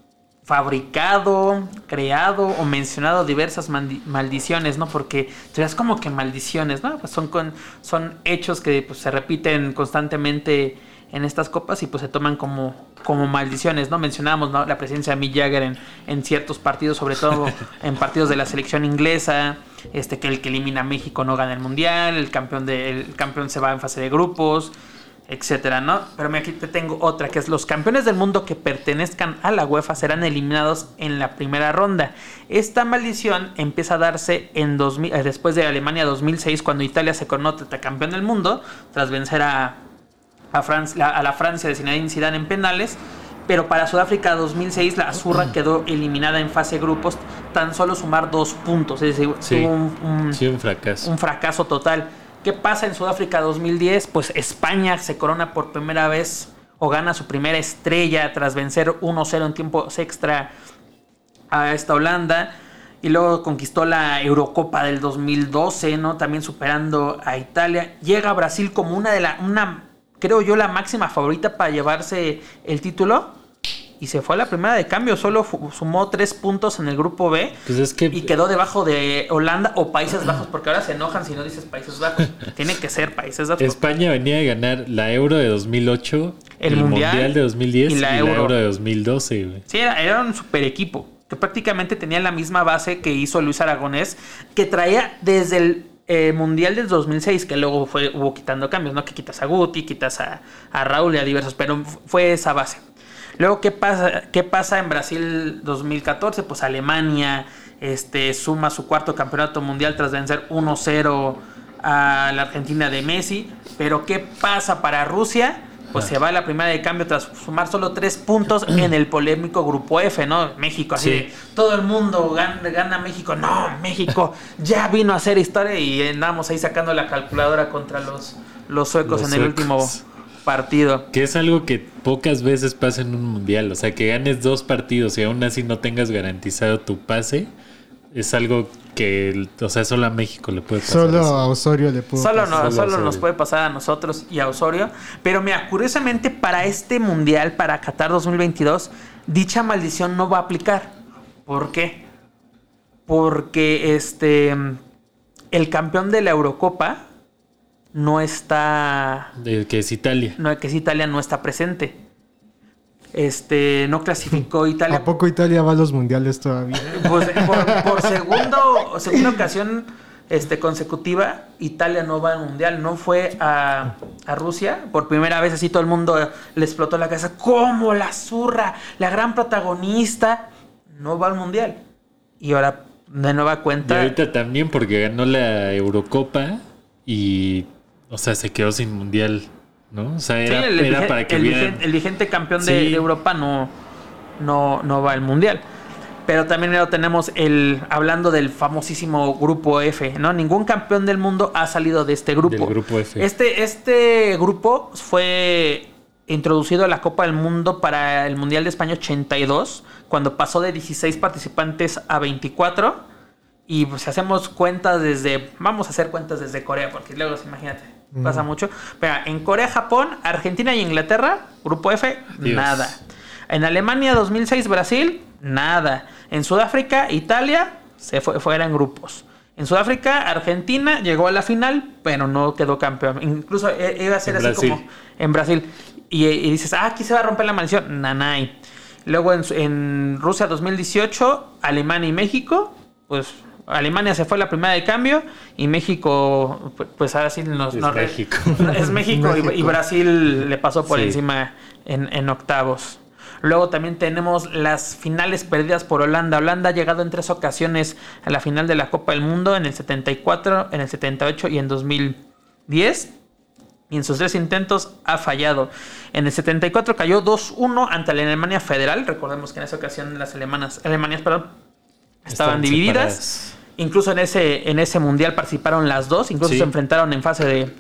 fabricado, creado o mencionado diversas maldiciones, ¿no? Porque es como que maldiciones, ¿no? Pues son, con, son hechos que pues, se repiten constantemente en estas copas y pues se toman como, como maldiciones, ¿no? Mencionábamos ¿no? la presencia de Mick Jagger en, en ciertos partidos, sobre todo <laughs> en partidos de la selección inglesa, este que el que elimina a México no gana el mundial, el campeón de, el campeón se va en fase de grupos, etcétera, ¿no? Pero mira, aquí te tengo otra, que es los campeones del mundo que pertenezcan a la UEFA serán eliminados en la primera ronda. Esta maldición empieza a darse en 2000, eh, después de Alemania 2006, cuando Italia se coronó campeón del mundo, tras vencer a, a, Fran- la, a la Francia de Zinedine Zidane en penales. Pero para Sudáfrica 2006 la Azurra quedó eliminada en fase de grupos, tan solo sumar dos puntos, es decir, Sí. tuvo un- un, Sí, un fracaso. un fracaso total. ¿Qué pasa en Sudáfrica 2010? Pues España se corona por primera vez o gana su primera estrella tras vencer 1-0 en tiempos extra a esta Holanda. Y luego conquistó la Eurocopa del 2012, ¿no? También superando a Italia. Llega a Brasil como una de la, una, creo yo, la máxima favorita para llevarse el título. Y se fue a la primera de cambio. Solo sumó tres puntos en el grupo B. Pues es que Y quedó debajo de Holanda o Países Bajos, porque ahora se enojan si no dices Países Bajos. <laughs> Tiene que ser Países Bajos. España venía de ganar la Euro de 2008, El el, Mundial mundial, de 2010 y y la la, Euro. Euro. de 2012, güey. Sí, era, era un super equipo. Que prácticamente tenía la misma base que hizo Luis Aragonés, que traía desde el eh, Mundial del 2006, que luego fue, hubo quitando cambios, ¿no? Que quitas a Guti, quitas a, a Raúl y a diversos, pero fue esa base. Luego, ¿qué pasa, ¿qué pasa en Brasil 2014? Pues Alemania este, suma su cuarto campeonato mundial tras vencer 1-0 a la Argentina de Messi. Pero ¿qué pasa para Rusia? Pues se va a la primera de cambio tras sumar solo tres puntos <clears throat> en el polémico grupo F, ¿no? México, así Sí. de, todo el mundo gana, gana México. No, México <laughs> ya vino a hacer historia y andamos ahí sacando la calculadora contra los, los suecos Los en el suecos. último partido. Que es algo que pocas veces pasa en un mundial. O sea, que ganes dos partidos y aún así no tengas garantizado tu pase. Es algo que, o sea, solo a México le puede pasar. Solo eso. a Osorio le pudo Solo, pasar. no, Solo solo nos puede pasar a nosotros y a Osorio. Pero mira, curiosamente para este mundial, para Qatar 2022, dicha maldición no va a aplicar. ¿Por qué? Porque este el campeón de la Eurocopa no está. De que es Italia. No, que es Italia no está presente. Este no clasificó <laughs> Italia. ¿A poco Italia va a los mundiales todavía? Pues, por, por <laughs> segundo, segunda ocasión este, consecutiva, Italia no va al mundial. No fue a, a Rusia. Por primera vez así todo el mundo le explotó la cabeza. ¿Cómo la zurra? La gran protagonista no va al mundial. Y ahora, de nueva Y cuenta... ahorita también porque ganó la Eurocopa y, o sea, se quedó sin mundial, ¿no? O sea, Sí, era, el, era para que el vigente campeón de, Sí. de Europa no, no, no va al mundial. Pero también luego tenemos el. Hablando del famosísimo grupo F, ¿no? Ningún campeón del mundo ha salido de este grupo. Del grupo F. Este, este grupo fue introducido a la Copa del Mundo para el Mundial de España 82, cuando pasó de 16 participantes a 24. Y pues si hacemos cuentas desde. Vamos a hacer cuentas desde Corea, porque luego, imagínate, pasa mucho. Pero en Corea, Japón, Argentina y Inglaterra, grupo F, Dios. nada. En Alemania 2006, Brasil, nada. En Sudáfrica, Italia, se fue, fuera en grupos. En Sudáfrica, Argentina llegó a la final, pero no quedó campeón. Incluso eh, iba a ser En así Brasil. como en Brasil. Y, y dices, ah, aquí se va a romper la maldición. Nanay. Luego en, en Rusia 2018, Alemania y México, pues Alemania se fue a la primera de cambio y México, pu- pues ahora sí nos... Es nos México. <laughs> Es México, y-. Brasil le pasó por Sí. encima en, en octavos. Luego también tenemos las finales perdidas por Holanda. Holanda ha llegado en tres ocasiones a la final de la Copa del Mundo, en el 74, en el 78 y en 2010. Y en sus tres intentos ha fallado. En el 74 cayó 2-1 ante la Alemania Federal. Recordemos que en esa ocasión las alemanas, Alemanías perdón, estaban Estaban divididas. separadas. Incluso en ese, en ese mundial participaron las dos. Incluso Sí. se enfrentaron en fase de,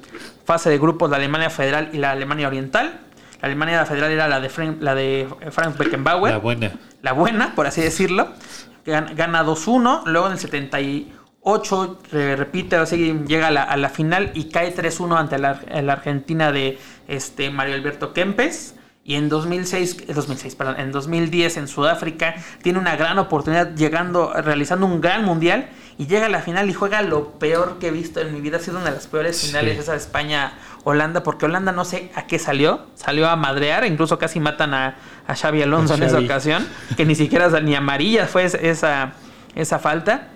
fase de grupos la Alemania Federal y la Alemania Oriental. La Alemania Federal era la de, Frank, la de Franz Beckenbauer La buena. la buena, por así decirlo. Gan- Gana 2-1. Luego en el 78 eh, repite, así llega a la, a la final y cae 3-1 ante la, la Argentina de este Mario Alberto Kempes. Y en 2006, eh, 2006, perdón, en 2010 en Sudáfrica tiene una gran oportunidad llegando, realizando un gran mundial y llega a la final y juega lo peor que he visto en mi vida. Ha sido una de las peores Sí. finales esa de España-Holanda porque Holanda no sé a qué salió. Salió a madrear, incluso casi matan a, a Xavi Alonso A en esa ocasión. Que ni siquiera ni amarilla fue es- esa, esa falta.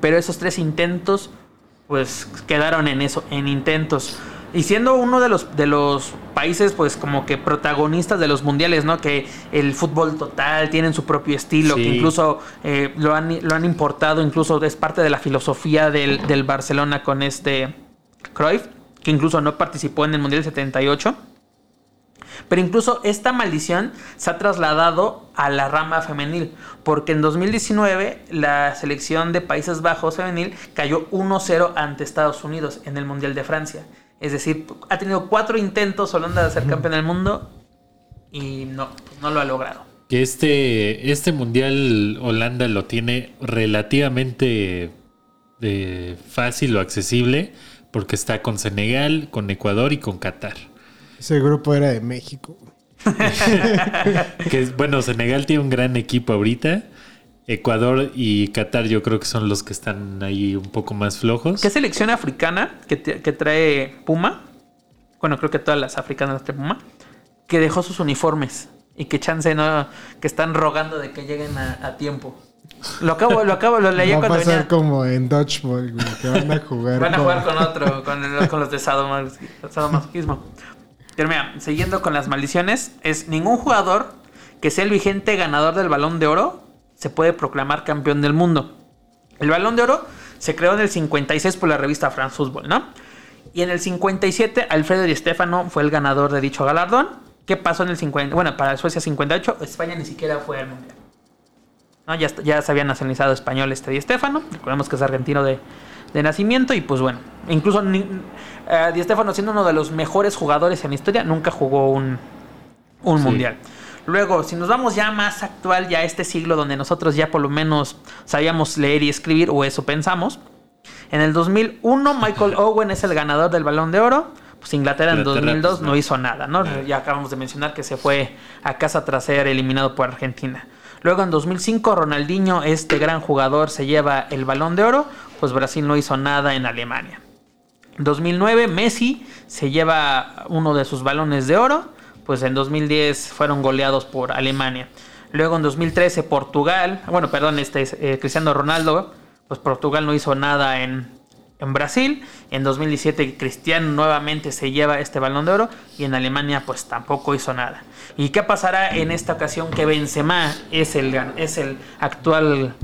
Pero esos tres intentos pues quedaron en eso, en intentos. Y siendo uno de los, de los países, pues como que protagonistas de los mundiales, ¿no? Que el fútbol total tienen su propio estilo, Sí. que incluso eh, lo, han, lo han importado, incluso es parte de la filosofía del, del Barcelona con este Cruyff, que incluso no participó en el Mundial 78. Pero incluso esta maldición se ha trasladado a la rama femenil, porque en 2019 la selección de Países Bajos femenil cayó 1-0 ante Estados Unidos en el Mundial de Francia. Es decir, ha tenido cuatro intentos Holanda de ser campeón del mundo y no, no lo ha logrado. Que este, este mundial Holanda lo tiene relativamente eh, fácil o accesible porque está con Senegal, con Ecuador y con Qatar. Ese grupo era de México. <laughs> Que bueno, Senegal tiene un gran equipo ahorita. Ecuador y Qatar yo creo que son los que están ahí un poco más flojos. ¿Qué selección africana que, te- que trae Puma? Bueno, creo que todas las africanas las trae Puma. Que dejó sus uniformes y que chance no. que están rogando de que lleguen a, a tiempo. Lo acabo, lo acabo, lo leí <laughs> Va a cuando pasar venía. como en Dodgeball, que van a jugar. Van a con- jugar con otro, con, el- con los de sadomas- sadomasoquismo. Pero mira, siguiendo con las maldiciones, es ningún jugador que sea el vigente ganador del balón de oro se puede proclamar campeón del mundo. El balón de oro se creó en el 56 por la revista France Football, ¿no? Y en el 57 Alfredo Di Stefano fue el ganador de dicho galardón. ¿Qué pasó en el 50? Bueno, para Suecia 58, España ni siquiera fue al mundial. ¿no? Ya, ya se había nacionalizado español este Di Stefano. Recordemos que es argentino de, de nacimiento. Y pues bueno, incluso ni- eh, Di Stefano siendo uno de los mejores jugadores en la historia, nunca jugó un, un Sí. mundial. Luego, si nos vamos ya más actual, ya a este siglo donde nosotros ya por lo menos sabíamos leer y escribir, o eso pensamos. En el 2001, Michael <laughs> Owen es el ganador del Balón de Oro. Pues Inglaterra en Inglaterra, 2002 pues, no no. hizo nada, ¿no? Ya acabamos de mencionar que se fue a casa tras ser eliminado por Argentina. Luego en 2005 Ronaldinho, este gran jugador, se lleva el balón de oro, pues Brasil no hizo nada en Alemania. 2009 Messi se lleva uno de sus balones de oro, pues en 2010 fueron goleados por Alemania. Luego en 2013 Portugal, bueno, perdón, este es, eh, Cristiano Ronaldo, pues Portugal no hizo nada en, en Brasil. En 2017 Cristiano nuevamente se lleva este balón de oro y en Alemania pues tampoco hizo nada. ¿Y qué pasará en esta ocasión que Benzema es el, es el actual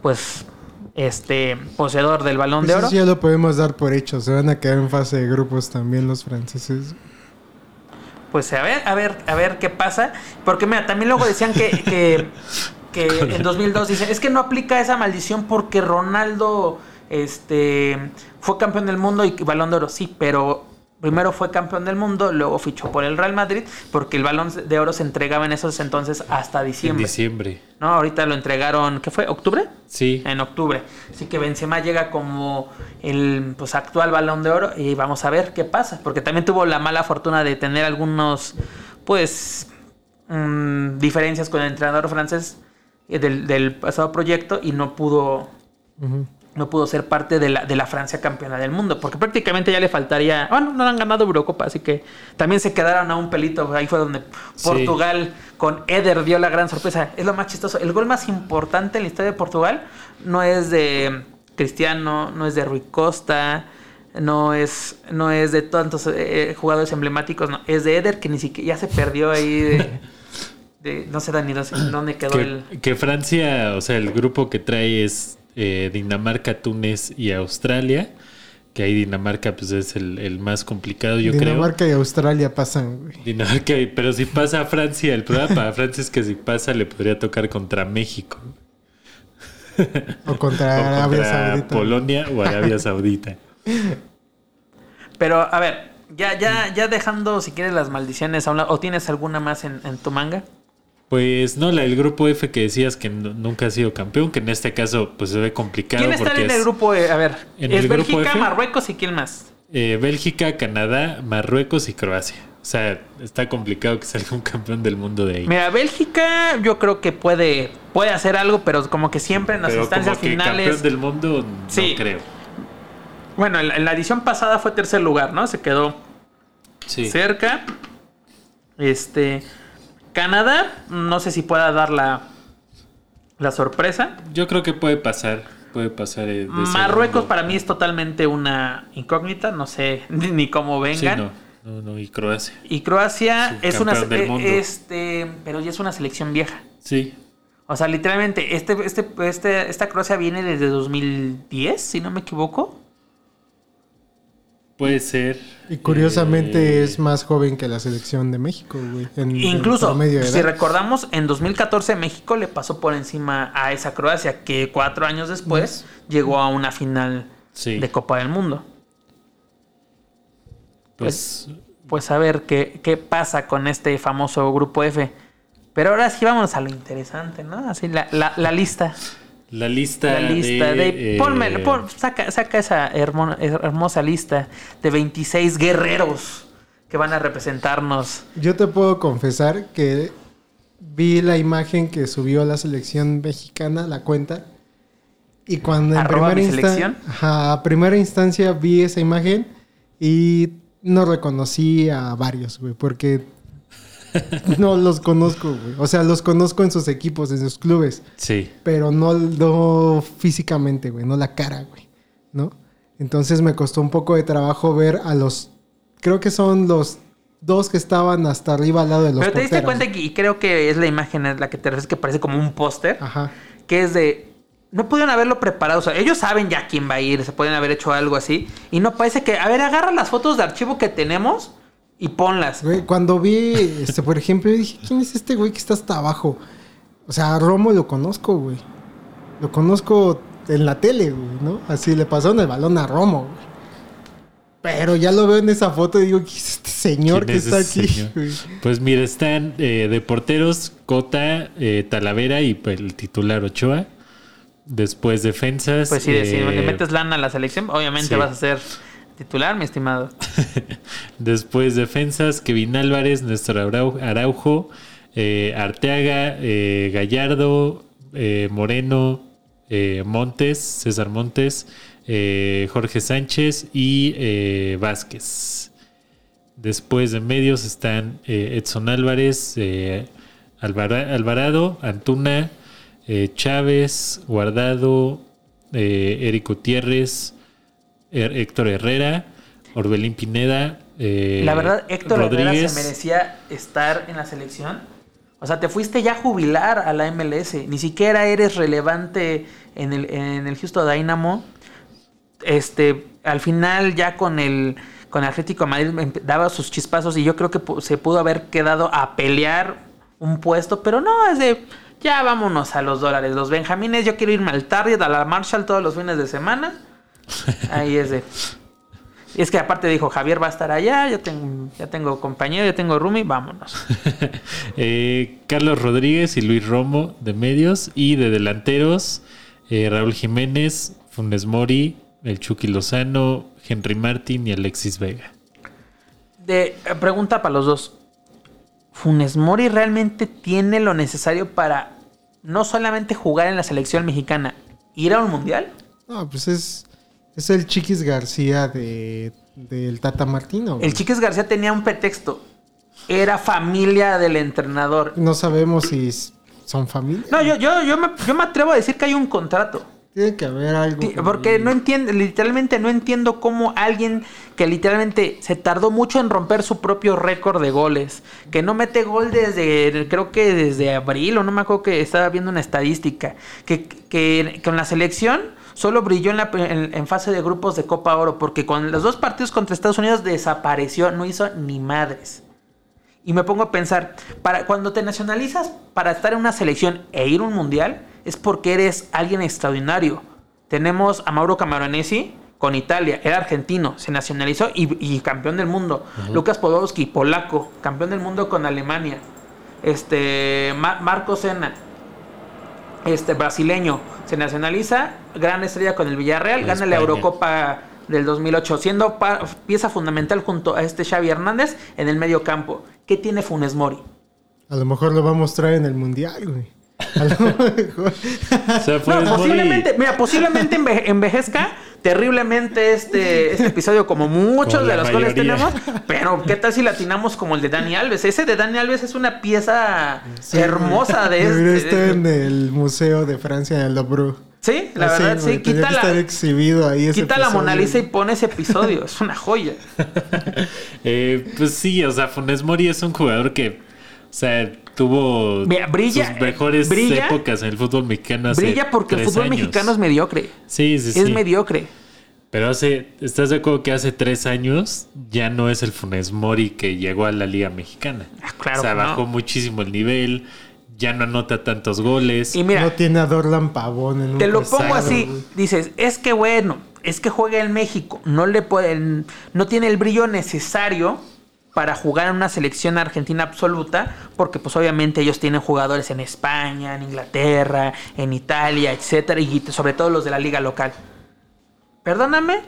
pues este poseedor del balón de Eso oro? sí ya lo podemos dar por hecho. Se van a quedar en fase de grupos también los franceses. Pues a ver, a ver, a ver qué pasa. Porque mira, también luego decían que, que, que <laughs> en 2002 dicen, es que no aplica esa maldición porque Ronaldo este, fue campeón del mundo y balón de oro. Sí, pero primero fue campeón del mundo, luego fichó por el Real Madrid porque el balón de oro se entregaba en esos entonces hasta En diciembre. diciembre. No, ahorita lo entregaron, ¿qué fue? ¿Octubre? Sí. En octubre. Así que Benzema llega como el pues, actual balón de oro y vamos a ver qué pasa. Porque también tuvo la mala fortuna de tener algunos, pues, mm, diferencias con el entrenador francés eh, del, del pasado proyecto y no pudo, no pudo ser parte de la, de la Francia campeona del mundo. Porque prácticamente ya le faltaría, bueno, no han ganado Eurocopa, así que también se quedaron a un pelito. Ahí fue donde Sí. Portugal con Eder dio la gran sorpresa. Es lo más chistoso. El gol más importante en la historia de Portugal no es de Cristiano, no es de Rui Costa, no es, no es de tantos eh, jugadores emblemáticos, no. Es de Eder que ni siquiera ya se perdió ahí de, <laughs> de- no sé ni dónde- dónde quedó Que, el. que Francia, o sea, el grupo que trae es eh, Dinamarca, Túnez y Australia. Que ahí Dinamarca pues es el, el más complicado, yo Dinamarca y Australia pasan, güey. creo. Dinamarca, pero si pasa a Francia, el problema para Francia es que si pasa le podría tocar contra México. O contra <laughs> o Arabia contra Saudita. Polonia o Arabia Saudita. Pero, a ver, ya, ya, ya dejando, si quieres, las maldiciones a un lado, ¿o tienes alguna más en, en tu manga? Pues no, la del grupo F que decías que no- nunca ha sido campeón, que en este caso pues se ve complicado ¿Quién está porque en el grupo? E? A ver, en es el grupo Bélgica, F? Marruecos y quién más. eh, Bélgica, Canadá, Marruecos y Croacia. O sea, está complicado que salga un campeón del mundo de ahí. Mira, Bélgica yo creo que puede, puede hacer algo, pero como que siempre en las Pero instancias como que finales... campeón del mundo, no Sí. creo. Bueno, en la, en la edición pasada fue tercer lugar, ¿no? Se quedó Sí. cerca. Este. Canadá, no sé si pueda dar la, la sorpresa. Yo creo que puede pasar. Puede pasar. eh, de Marruecos para mí es totalmente una incógnita, no sé <laughs> ni, cómo Sí, vengan. no, no, no, y Croacia. Y Croacia es una eh, este, pero ya es una selección vieja. Sí. O sea, literalmente este este este esta Croacia viene desde 2010, si no me equivoco. Puede ser. Y curiosamente Eh, es más joven que la selección de México, güey. en- en Incluso, de si edad. recordamos, en 2014 México le pasó por encima a esa Croacia, que cuatro años después llegó a una final Sí. de Copa del Mundo. Pues. Pues a ver qué, qué pasa con este famoso grupo F. Pero ahora sí vamos a lo interesante, ¿no? Así la, la- la lista. La lista. La lista de... eh, ponme- pon- saca, saca esa hermo- hermosa lista de 26 guerreros que van a representarnos. Yo te puedo confesar que vi la imagen que subió la selección mexicana, la cuenta. Y cuando en primera, mi insta- selección. Ajá, a primera instancia vi esa imagen y no reconocí a varios, güey, porque <laughs> no los conozco, güey. O sea, los conozco en sus equipos, en sus clubes, Sí. pero no, no físicamente, güey, no la cara, güey, ¿no? Entonces me costó un poco de trabajo ver a los, creo que son los dos que estaban hasta arriba al lado de los Pero te diste porteros. cuenta que, y creo que es la imagen a la que te refieres, que parece como un póster. Ajá. que es de no pudieron haberlo preparado, o sea, ellos saben ya quién va a ir, se pueden haber hecho algo así y no parece que, a ver, agarra las fotos de archivo que tenemos y ponlas. Güey, cuando vi, este, por ejemplo, yo dije, ¿quién es este güey que está hasta abajo? O sea, a Romo lo conozco, güey. Lo conozco en la tele, güey, ¿no? Así le pasaron el balón a Romo, güey. Pero ya lo veo en esa foto y digo, ¿quién es este señor ¿Quién que es está aquí? güey? Pues mira, están eh, de porteros Cota, eh, Talavera y pues, el titular Ochoa. Después defensas. Pues sí, de- si eh, le metes lana a la selección, obviamente sí. vas a ser titular, mi estimado. <laughs> Después defensas, Kevin Álvarez, Néstor Arau- Araujo, eh, Arteaga, eh, Gallardo, eh, Moreno, Montes, César Montes, Jorge Sánchez y Vázquez. Después de medios están Edson Álvarez, Alvara- Alvarado, Antuna, Chávez, Guardado, Eric Gutiérrez, Héctor Herrera, Orbelín Pineda. eh, la verdad, Héctor Herrera Rodríguez. se merecía estar en la selección. O sea, te fuiste ya a jubilar a la MLS. Ni siquiera eres relevante en el, en el Houston Dynamo. Este, al final ya con el con Atlético de Madrid daba sus chispazos y yo creo que se pudo haber quedado a pelear un puesto, pero no, es de ya vámonos a los dólares. Los Benjamines, yo quiero irme al Target, a la Marshall todos los fines de semana. Ahí es de. Y es que aparte dijo, Javier va a estar allá, yo tengo, ya tengo compañero, ya tengo roomie, vámonos. <laughs> Eh, Carlos Rodríguez y Luis Romo de medios. Y de delanteros, eh, Raúl Jiménez, Funes Mori, el Chucky Lozano, Henry Martin y Alexis Vega. De, pregunta para los dos. ¿Funes Mori realmente tiene lo necesario para no solamente jugar en la selección mexicana, ir a un mundial? No, pues es, es el Chiquis García de, del Tata Martino. güey. El Chiques García tenía un pretexto. Era familia del entrenador. No sabemos si son familia. No, yo, yo, yo, me, yo me atrevo a decir que hay un contrato. Tiene que haber algo. Porque no entiendo, literalmente no entiendo cómo alguien que literalmente se tardó mucho en romper su propio récord de goles, que no mete gol desde, creo que desde abril, o no me acuerdo que estaba viendo una estadística, que, que con la selección solo brilló en, la, en, en fase de grupos de Copa Oro, porque con los dos partidos contra Estados Unidos desapareció, no hizo ni madres. Y me pongo a pensar, para cuando te nacionalizas para estar en una selección e ir a un mundial, es porque eres alguien extraordinario. Tenemos a Mauro Camaronesi con Italia, era argentino, se nacionalizó y, y campeón del mundo. Lucas Podolski, polaco, campeón del mundo con Alemania. Este, Ma- Marco Sena, este brasileño, se nacionaliza, gran estrella con el Villarreal, gana la. Eurocopa del 2008, siendo pieza fundamental junto a este Xavi Hernández en el medio campo. ¿Qué tiene Funes Mori? A lo mejor lo va a mostrar en el mundial, güey. A lo <laughs> mejor. O sea, No, Funes Mori- posiblemente, mira, posiblemente enve- envejezca terriblemente este, <laughs> este episodio como muchos Como de los cuales tenemos, pero ¿qué tal si latinamos como el de Dani Alves? Ese de Dani Alves es una pieza Sí, hermosa de este. estar en el Museo de Francia, en el Louvre. Sí, la verdad, sí. tendría Quita la, estar exhibido ahí ese quita la. Mona Lisa y pone ese episodio. Es una joya. <laughs> Eh, pues sí, o sea, Funes Mori es un jugador que, sea, tuvo Mira, brilla, sus mejores brilla- épocas en el fútbol mexicano hace Brilla porque el fútbol años. mexicano es mediocre. Sí, sí, sí. Es mediocre. Pero hace, ¿estás de acuerdo que hace tres años ya no es el Funes Mori que llegó a la Liga Mexicana? Ah, claro O sea, que no. bajó muchísimo el nivel, ya no anota tantos goles. Y mira, No tiene a Dorlan Pavón en un Te lo pongo así, dices, es que bueno, es que juega en México, no le pueden, no tiene el brillo necesario para jugar en una selección argentina absoluta, porque pues obviamente ellos tienen jugadores en España, en Inglaterra, en Italia, etcétera, y sobre todo los de la liga local. Perdóname,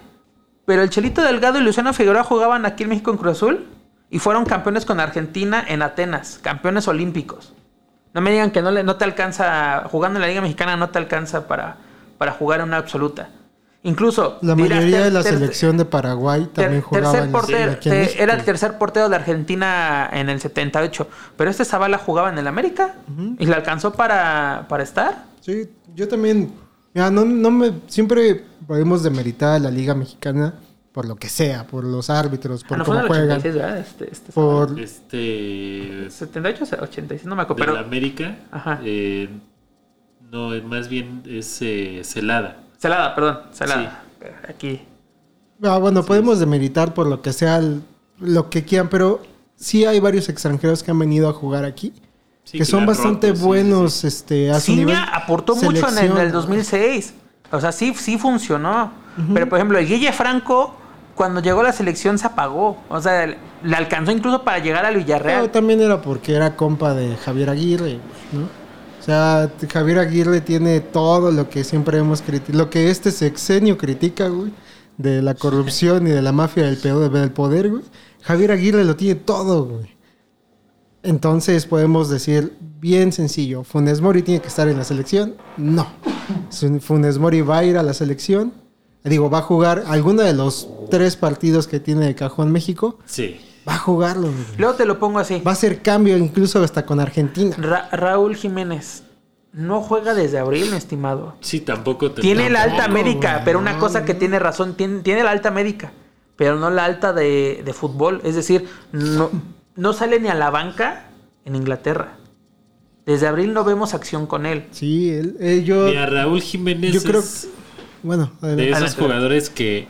pero el Chelito Delgado y Luciano Figueroa jugaban aquí en México en Cruz Azul y fueron campeones con Argentina en Atenas, campeones olímpicos. No me digan que no, te alcanza, jugando en la Liga Mexicana no te alcanza para, para jugar en una absoluta. Incluso... La mayoría de la selección de Paraguay ter- también jugaba tercer portero, en México. era el tercer portero de Argentina en el 78. Pero este Zavala jugaba en el América y le alcanzó para, para estar. Sí, yo también. Mira, no, no me. Siempre podemos demeritar a la Liga Mexicana por lo que sea, por los árbitros, Ah, por no fue cómo en el juegan. 86, ¿verdad? Este, este Por. Este. 78 o 86, no me acuerdo. Pero la América. Ajá. eh, no, más bien es eh, Celada. Celada, perdón, Celada. Aquí. Ah, bueno, podemos demeritar por lo que sea, el- lo que quieran, pero sí hay varios extranjeros que han venido a jugar aquí. Sí, que son bastante roto, sí, buenos sí, sí. este, a su nivel. Aportó mucho en el, selección. en el 2006. O sea, sí, sí funcionó. Pero, por ejemplo, el Guille Franco, cuando llegó a la selección, se apagó. O sea, le alcanzó incluso para llegar al Pero Villarreal. también era porque era compa de Javier Aguirre, ¿no? Sea, Javier Aguirre tiene todo lo que siempre hemos criticado, lo que este sexenio critica, güey, de la corrupción y de la mafia del, pedo- del poder, güey. Javier Aguirre lo tiene todo, güey. Entonces podemos decir bien sencillo, Funes Mori tiene que estar en la selección. No. Funes Mori va a ir a la selección. Digo, va a jugar alguno de los tres partidos que tiene de cajón México. Sí. Va a jugarlo, güey. Luego te lo pongo así. Va a ser cambio incluso hasta con Argentina. Ra- Raúl Jiménez no juega desde abril, mi estimado. Sí, tampoco te- Tiene la alta médica, güey, pero una cosa que tiene razón, tiene, tiene la alta médica, pero no la alta de, de fútbol. Es decir, no, no sale ni a la banca en Inglaterra. Desde abril no vemos acción con él. Sí, él, eh, yo, Mira, Raúl Jiménez yo creo es bueno, de esos jugadores que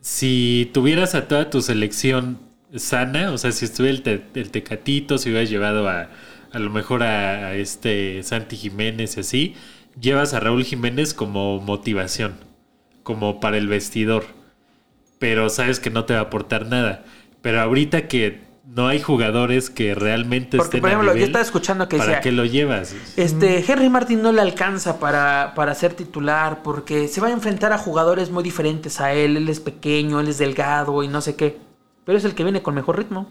si tuvieras a toda tu selección sana, o sea, si estuviera el, te- el Tecatito, si hubieras llevado a a lo mejor a, a este Santi Jiménez y así, llevas a Raúl Jiménez como motivación, como para el vestidor, pero sabes que no te va a aportar nada. Pero ahorita que no hay jugadores que realmente Porque, estén por a ejemplo, yo nivel, estaba escuchando que ¿para decía, qué lo llevas? Este, Henry Martin no le alcanza para, para ser titular porque se va a enfrentar a jugadores muy diferentes a él. Él es pequeño, él es delgado y no sé qué. Pero es el que viene con mejor ritmo.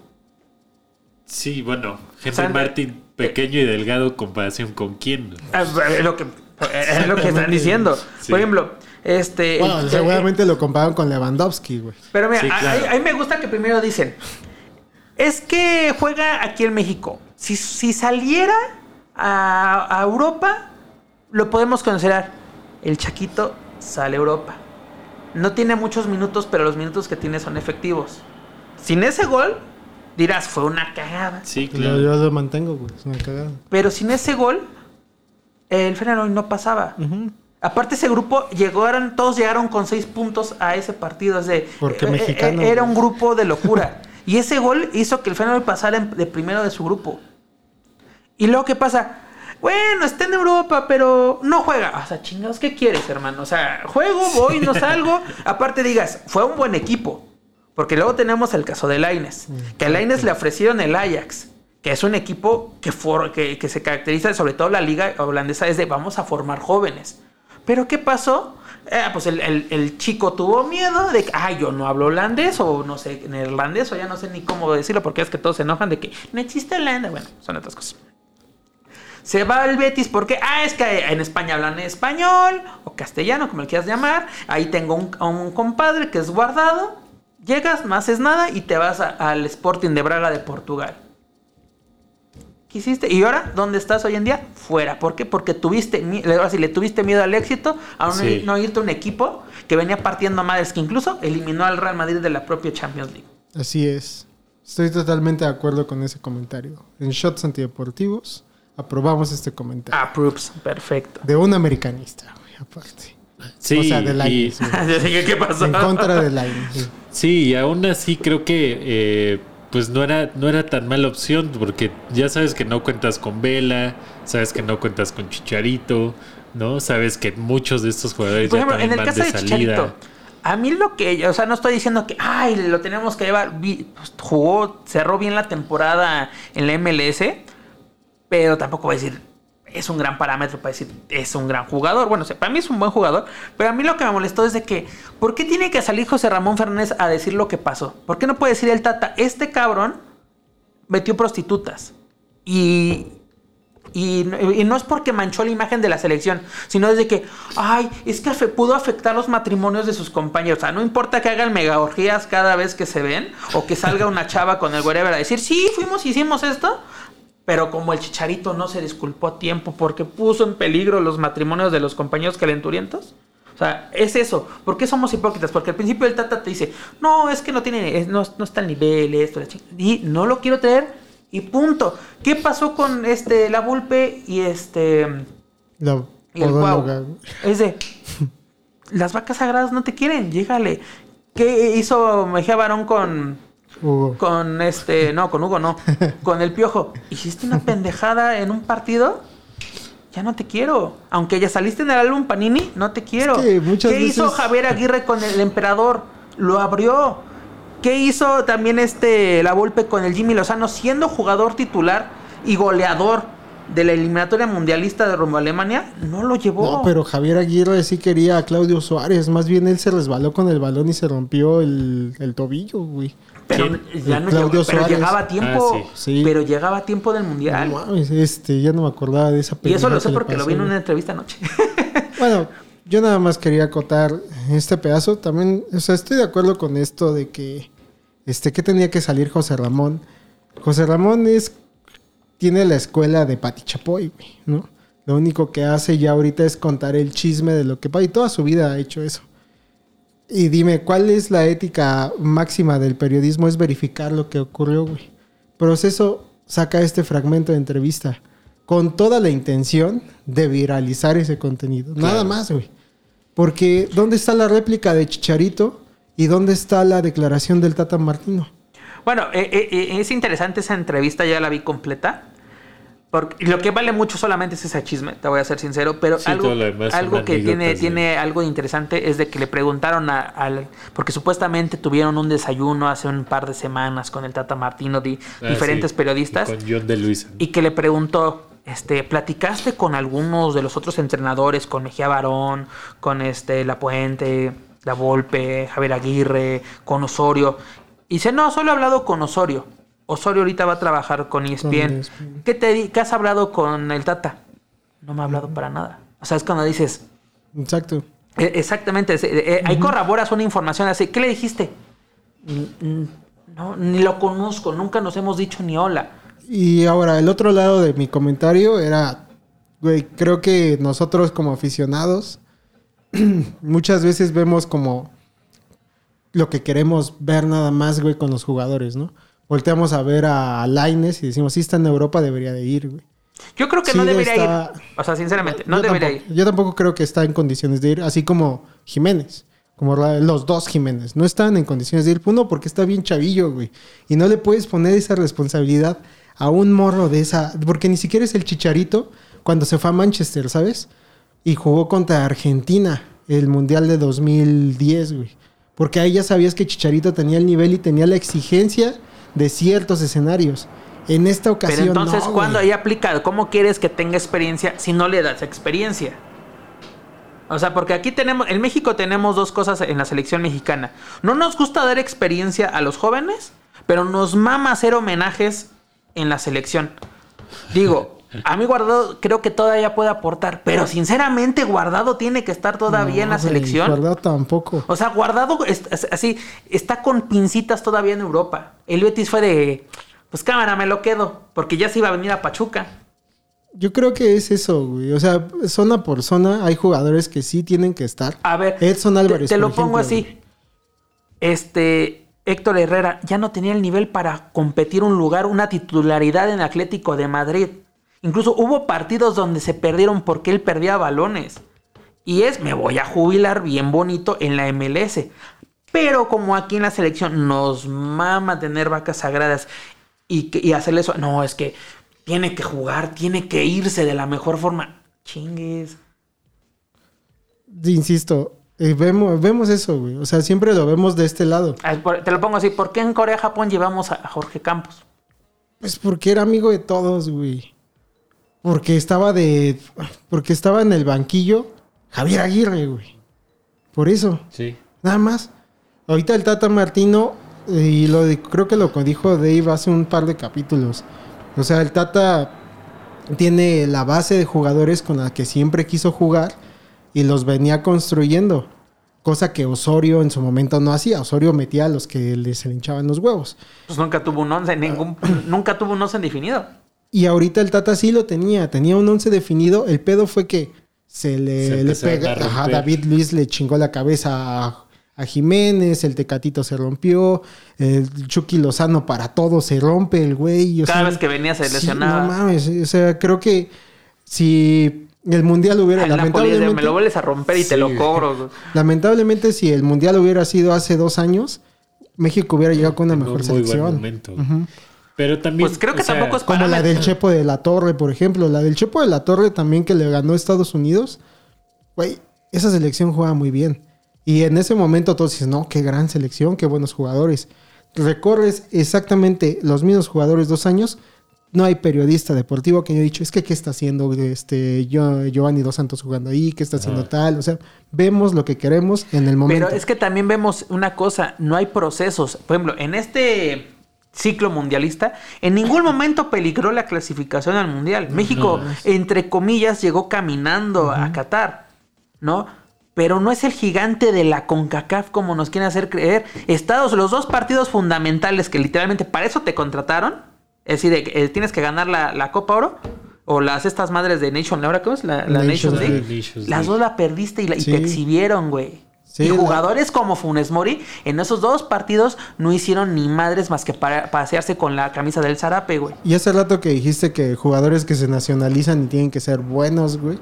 Sí, bueno, Henry sea, Martin, pequeño y delgado, comparación con quién. Ah, Es lo que, es lo que están diciendo. Sí. Por ejemplo, este. Bueno, el- seguramente lo compararon con Lewandowski, güey. Pero mira, Sí, a- claro. a, a mí me gusta que primero dicen, es que juega aquí en México. Si, si saliera a, a Europa, lo podemos considerar. El Chaquito sale a Europa. No tiene muchos minutos, pero los minutos que tiene son efectivos. Sin ese gol, dirás, fue una cagada. Sí, Yo, claro. yo lo mantengo, güey. Es una cagada. Pero sin ese gol, el Feyenoord no pasaba. Aparte ese grupo llegó, eran, todos llegaron con seis puntos a ese partido. Es de, Porque eh, mexicano, eh, Era güey. un grupo de locura. y ese gol hizo que el Feyenoord pasara de primero de su grupo. Y luego, ¿qué pasa? Bueno, está en Europa, pero no juega. O sea, chingados, ¿qué quieres, hermano? O sea, juego, voy, no salgo. Aparte digas, fue un buen equipo. Porque luego tenemos el caso de Laines. Que a Laines le ofrecieron el Ajax. Que es un equipo que, for- que, que se caracteriza, sobre todo la liga holandesa, es de vamos a formar jóvenes. Pero ¿qué pasó? Eh, pues el, el- el chico tuvo miedo de que, ay, yo no hablo holandés o no sé, neerlandés o ya no sé ni cómo decirlo porque es que todos se enojan de que no existe Holanda. Bueno, son otras cosas. Se va al Betis porque, ah, es que en España hablan español o castellano, como le quieras llamar. Ahí tengo un, a un compadre que es guardado. Llegas, no haces nada y te vas a- al Sporting de Braga de Portugal. ¿Qué hiciste? ¿Y ahora dónde estás hoy en día? Fuera. ¿Por qué? Porque tuviste, mi- ahora sí, le tuviste miedo al éxito, a no, Sí. no irte a un equipo que venía partiendo madres, que incluso eliminó al Real Madrid de la propia Champions League. Así es. Estoy totalmente de acuerdo con ese comentario. En Shots Antideportivos aprobamos este comentario. Approves, perfecto. De un americanista, güey, aparte. Sí, o sea, de y- Lainez, güey. Yo dije, ¿Qué pasó? En contra de Lainez. sí. Sí, y aún así creo que eh, pues no era, no era tan mala opción, porque ya sabes que no cuentas con Vela, sabes que no cuentas con Chicharito, ¿no? Sabes que muchos de estos jugadores Por ya ejemplo, en el van caso de de salida. Chicharito, a mí lo que, o sea, no estoy diciendo que, ay, lo tenemos que llevar, pues, jugó, cerró bien la temporada en la MLS, pero tampoco voy a decir, es un gran parámetro para decir, es un gran jugador. Bueno, o para mí es un buen jugador, pero a mí lo que me molestó es de que, ¿por qué tiene que salir José Ramón Fernández a decir lo que pasó? ¿Por qué no puede decir el Tata, este cabrón metió prostitutas? Y, y, no- es porque manchó la imagen de la selección, sino desde que, ay, es que pudo afectar los matrimonios de sus compañeros. O sea, no importa que hagan mega orgías cada vez que se ven, o que salga una chava con el whatever a decir, sí, fuimos, hicimos esto. Pero como el chicharito no se disculpó a tiempo porque puso en peligro los matrimonios de los compañeros calenturientos. O sea, es eso. ¿Por qué somos hipócritas? Porque al principio el Tata te dice, no, es que no tiene, no, no está al nivel, esto, la ching-". Y no lo quiero traer y punto. ¿Qué pasó con este la Vulpe y este La y el güey. Es de <laughs> las vacas sagradas no te quieren, llégale. ¿Qué hizo Mejía Barón con Hugo. con este, no, con Hugo no, <laughs> con el piojo. ¿Hiciste una pendejada en un partido? Ya no te quiero. Aunque ya saliste en el álbum Panini, no te quiero. Es que muchas ¿Qué hizo Javier Aguirre con el emperador? Lo abrió. ¿Qué hizo también este la Volpe con el Jimmy Lozano siendo jugador titular y goleador de la eliminatoria mundialista de rumbo a Alemania? No lo llevó. No, pero Javier Aguirre sí quería a Claudio Suárez. Más bien él se resbaló con el balón y se rompió el, el tobillo, güey. Pero, ya no Claudio llegó- pero llegaba a tiempo. Ah, sí. Pero llegaba a tiempo del mundial. No mames, este, ya no me acordaba de esa Y eso película lo sé porque lo vi en una entrevista anoche. <laughs> Bueno, yo nada más quería acotar este pedazo. También, o sea, estoy de acuerdo con esto de que, este, que tenía que salir José Ramón. José Ramón es, tiene la escuela de Pati Chapoy, ¿no? Lo único que hace ya ahorita es contar el chisme de lo que pasa. Y toda su vida ha hecho eso. Y dime, ¿cuál es la ética máxima del periodismo? Es verificar lo que ocurrió, güey. Proceso saca este fragmento de entrevista con toda la intención de viralizar ese contenido. Nada más, güey. Porque ¿dónde está la réplica de Chicharito y dónde está la declaración del Tata Martino? bueno, eh, eh, eh, es interesante esa entrevista, ya la vi completa. Porque lo que vale mucho solamente es ese chisme, te voy a ser sincero, pero Sí, algo, que tiene, tiene algo interesante es de que le preguntaron a- al... Porque supuestamente tuvieron un desayuno hace un par de semanas con el Tata Martino, di- Ah, diferentes sí, periodistas. y Con John de Luisa. y que le preguntó, este, ¿platicaste con algunos de los otros entrenadores, con Mejía Barón, con este La Puente, La Volpe, Javier Aguirre, con Osorio? Y dice, no, solo he hablado con Osorio. Osorio ahorita va a trabajar con E ESPN. ESPN. ¿Qué, te di- ¿Qué has hablado con el Tata? No me ha hablado para nada. O sea, es cuando dices, Exacto. eh, exactamente, eh, eh, ahí corroboras una información así. ¿Qué le dijiste? "Mm, mm, No, ni lo conozco, nunca nos hemos dicho ni hola. Y ahora, el otro lado de mi comentario era, güey, creo que nosotros como aficionados <clears throat> muchas veces vemos como lo que queremos ver nada más, güey, con los jugadores, ¿no? Volteamos a ver a Laines y decimos, si está en Europa, debería de ir, güey. Yo creo que Sí no debería está- ir. O sea, sinceramente, no yo debería tampoco, ir. Yo tampoco creo que está en condiciones de ir, así como Jiménez. Como la- los dos Jiménez. No están en condiciones de ir. Uno, porque está bien chavillo, güey. Y no le puedes poner esa responsabilidad a un morro de esa. Porque ni siquiera es el chicharito cuando se fue a Manchester, ¿sabes? Y jugó contra Argentina el Mundial de 2010, güey. Porque ahí ya sabías que Chicharito tenía el nivel y tenía la exigencia de ciertos escenarios. En esta ocasión. Pero entonces, no, cuando ahí aplica? ¿Cómo quieres que tenga experiencia si no le das experiencia? O sea, porque aquí tenemos, en México tenemos dos cosas en la selección mexicana. No nos gusta dar experiencia a los jóvenes, pero nos mama hacer homenajes en la selección. Digo, a mí Guardado creo que todavía puede aportar, pero sinceramente Guardado tiene que estar todavía en la güey, selección. Guardado tampoco. O sea, Guardado es- es- así está con pincitas todavía en Europa. El Betis fue de, pues cámara, me lo quedo, porque ya se iba a venir a Pachuca. Yo creo que es eso, güey. O sea, zona por zona hay jugadores que sí tienen que estar. A ver, Edson Álvarez. te, lo por pongo ejemplo, así. Este Héctor Herrera ya no tenía el nivel para competir un lugar, una titularidad en Atlético de Madrid. Incluso hubo partidos donde se perdieron porque él perdía balones. Y es, me voy a jubilar bien bonito en la MLS. Pero como aquí en la selección nos mama tener vacas sagradas y, hacerle eso, no, es que tiene que jugar, tiene que irse de la mejor forma. Chingues. Insisto, eh, vemos, vemos eso, güey. O sea, siempre lo vemos de este lado. Ah, Te lo pongo así, ¿por qué en Corea, Japón llevamos a Jorge Campos? Pues porque era amigo de todos, güey. Porque estaba de. Porque estaba en el banquillo Javier Aguirre, güey. Por eso. Sí. Nada más. Ahorita el Tata Martino, y lo di- creo que lo dijo Dave hace un par de capítulos. O sea, el Tata tiene la base de jugadores con la que siempre quiso jugar y los venía construyendo. Cosa que Osorio en su momento no hacía. Osorio metía a los que les hinchaban los huevos. Pues nunca tuvo un once, ningún, nunca tuvo un once definido. Y ahorita el Tata sí lo tenía, tenía un once definido. El pedo fue que se le, Se le empezaron pega. a. Ajá, David Luis le chingó la cabeza a, a Jiménez, el Tecatito se rompió, el Chucky Lozano para todo se rompe, el güey. Cada sea, vez que venía se sí, lesionaba. no mames, o sea, creo que si el mundial hubiera Napoli lamentablemente, me lo vuelves a romper y te lo cobro. <laughs> lamentablemente si el mundial hubiera sido hace dos años, México hubiera llegado con una mejor un muy buen selección. Pero también. Pues creo que o sea, tampoco es Como la del Chepo de la Torre, por ejemplo. La del Chepo de la Torre también que le ganó a Estados Unidos. Güey, esa selección juega muy bien. Y en ese momento todos dicen, no, qué gran selección, qué buenos jugadores. Recorres exactamente los mismos jugadores dos años. No hay periodista deportivo que haya dicho, es que qué está haciendo este Gio- Giovanni Dos Santos jugando ahí, qué está haciendo tal. O sea, vemos lo que queremos en el momento. Pero es que también vemos una cosa, no hay procesos. Por ejemplo, en este ciclo mundialista, en ningún momento peligró la clasificación al mundial. México, entre comillas, llegó caminando a Qatar, ¿no? Pero no es el gigante de la CONCACAF como nos quieren hacer creer. Estados, los dos partidos fundamentales que literalmente para eso te contrataron, es decir, eh, tienes que ganar la, la Copa Oro o las estas madres de Nation, ¿ahora cómo es? La, la League. League. Nations Las dos la perdiste y, la- y Sí. te exhibieron, güey. Sí, y jugadores como Funes Mori en esos dos partidos no hicieron ni madres más que para pasearse con la camisa del Zarape, güey. Y hace rato que dijiste que jugadores que se nacionalizan y tienen que ser buenos, güey.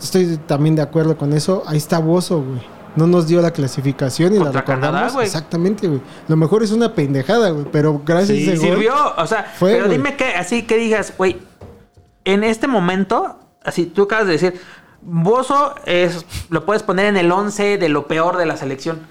Estoy también de acuerdo con eso. Ahí está Bozo, güey. No nos dio la clasificación y Contra la recordamos. Canadá, güey. Exactamente, güey. Lo mejor es una pendejada, güey. Pero gracias Sí, a gol. Sirvió, o sea, Fue, pero güey. dime que así que digas, güey, en este momento, así tú acabas de decir, Bozo es, lo puedes poner en el 11 de lo peor de la selección.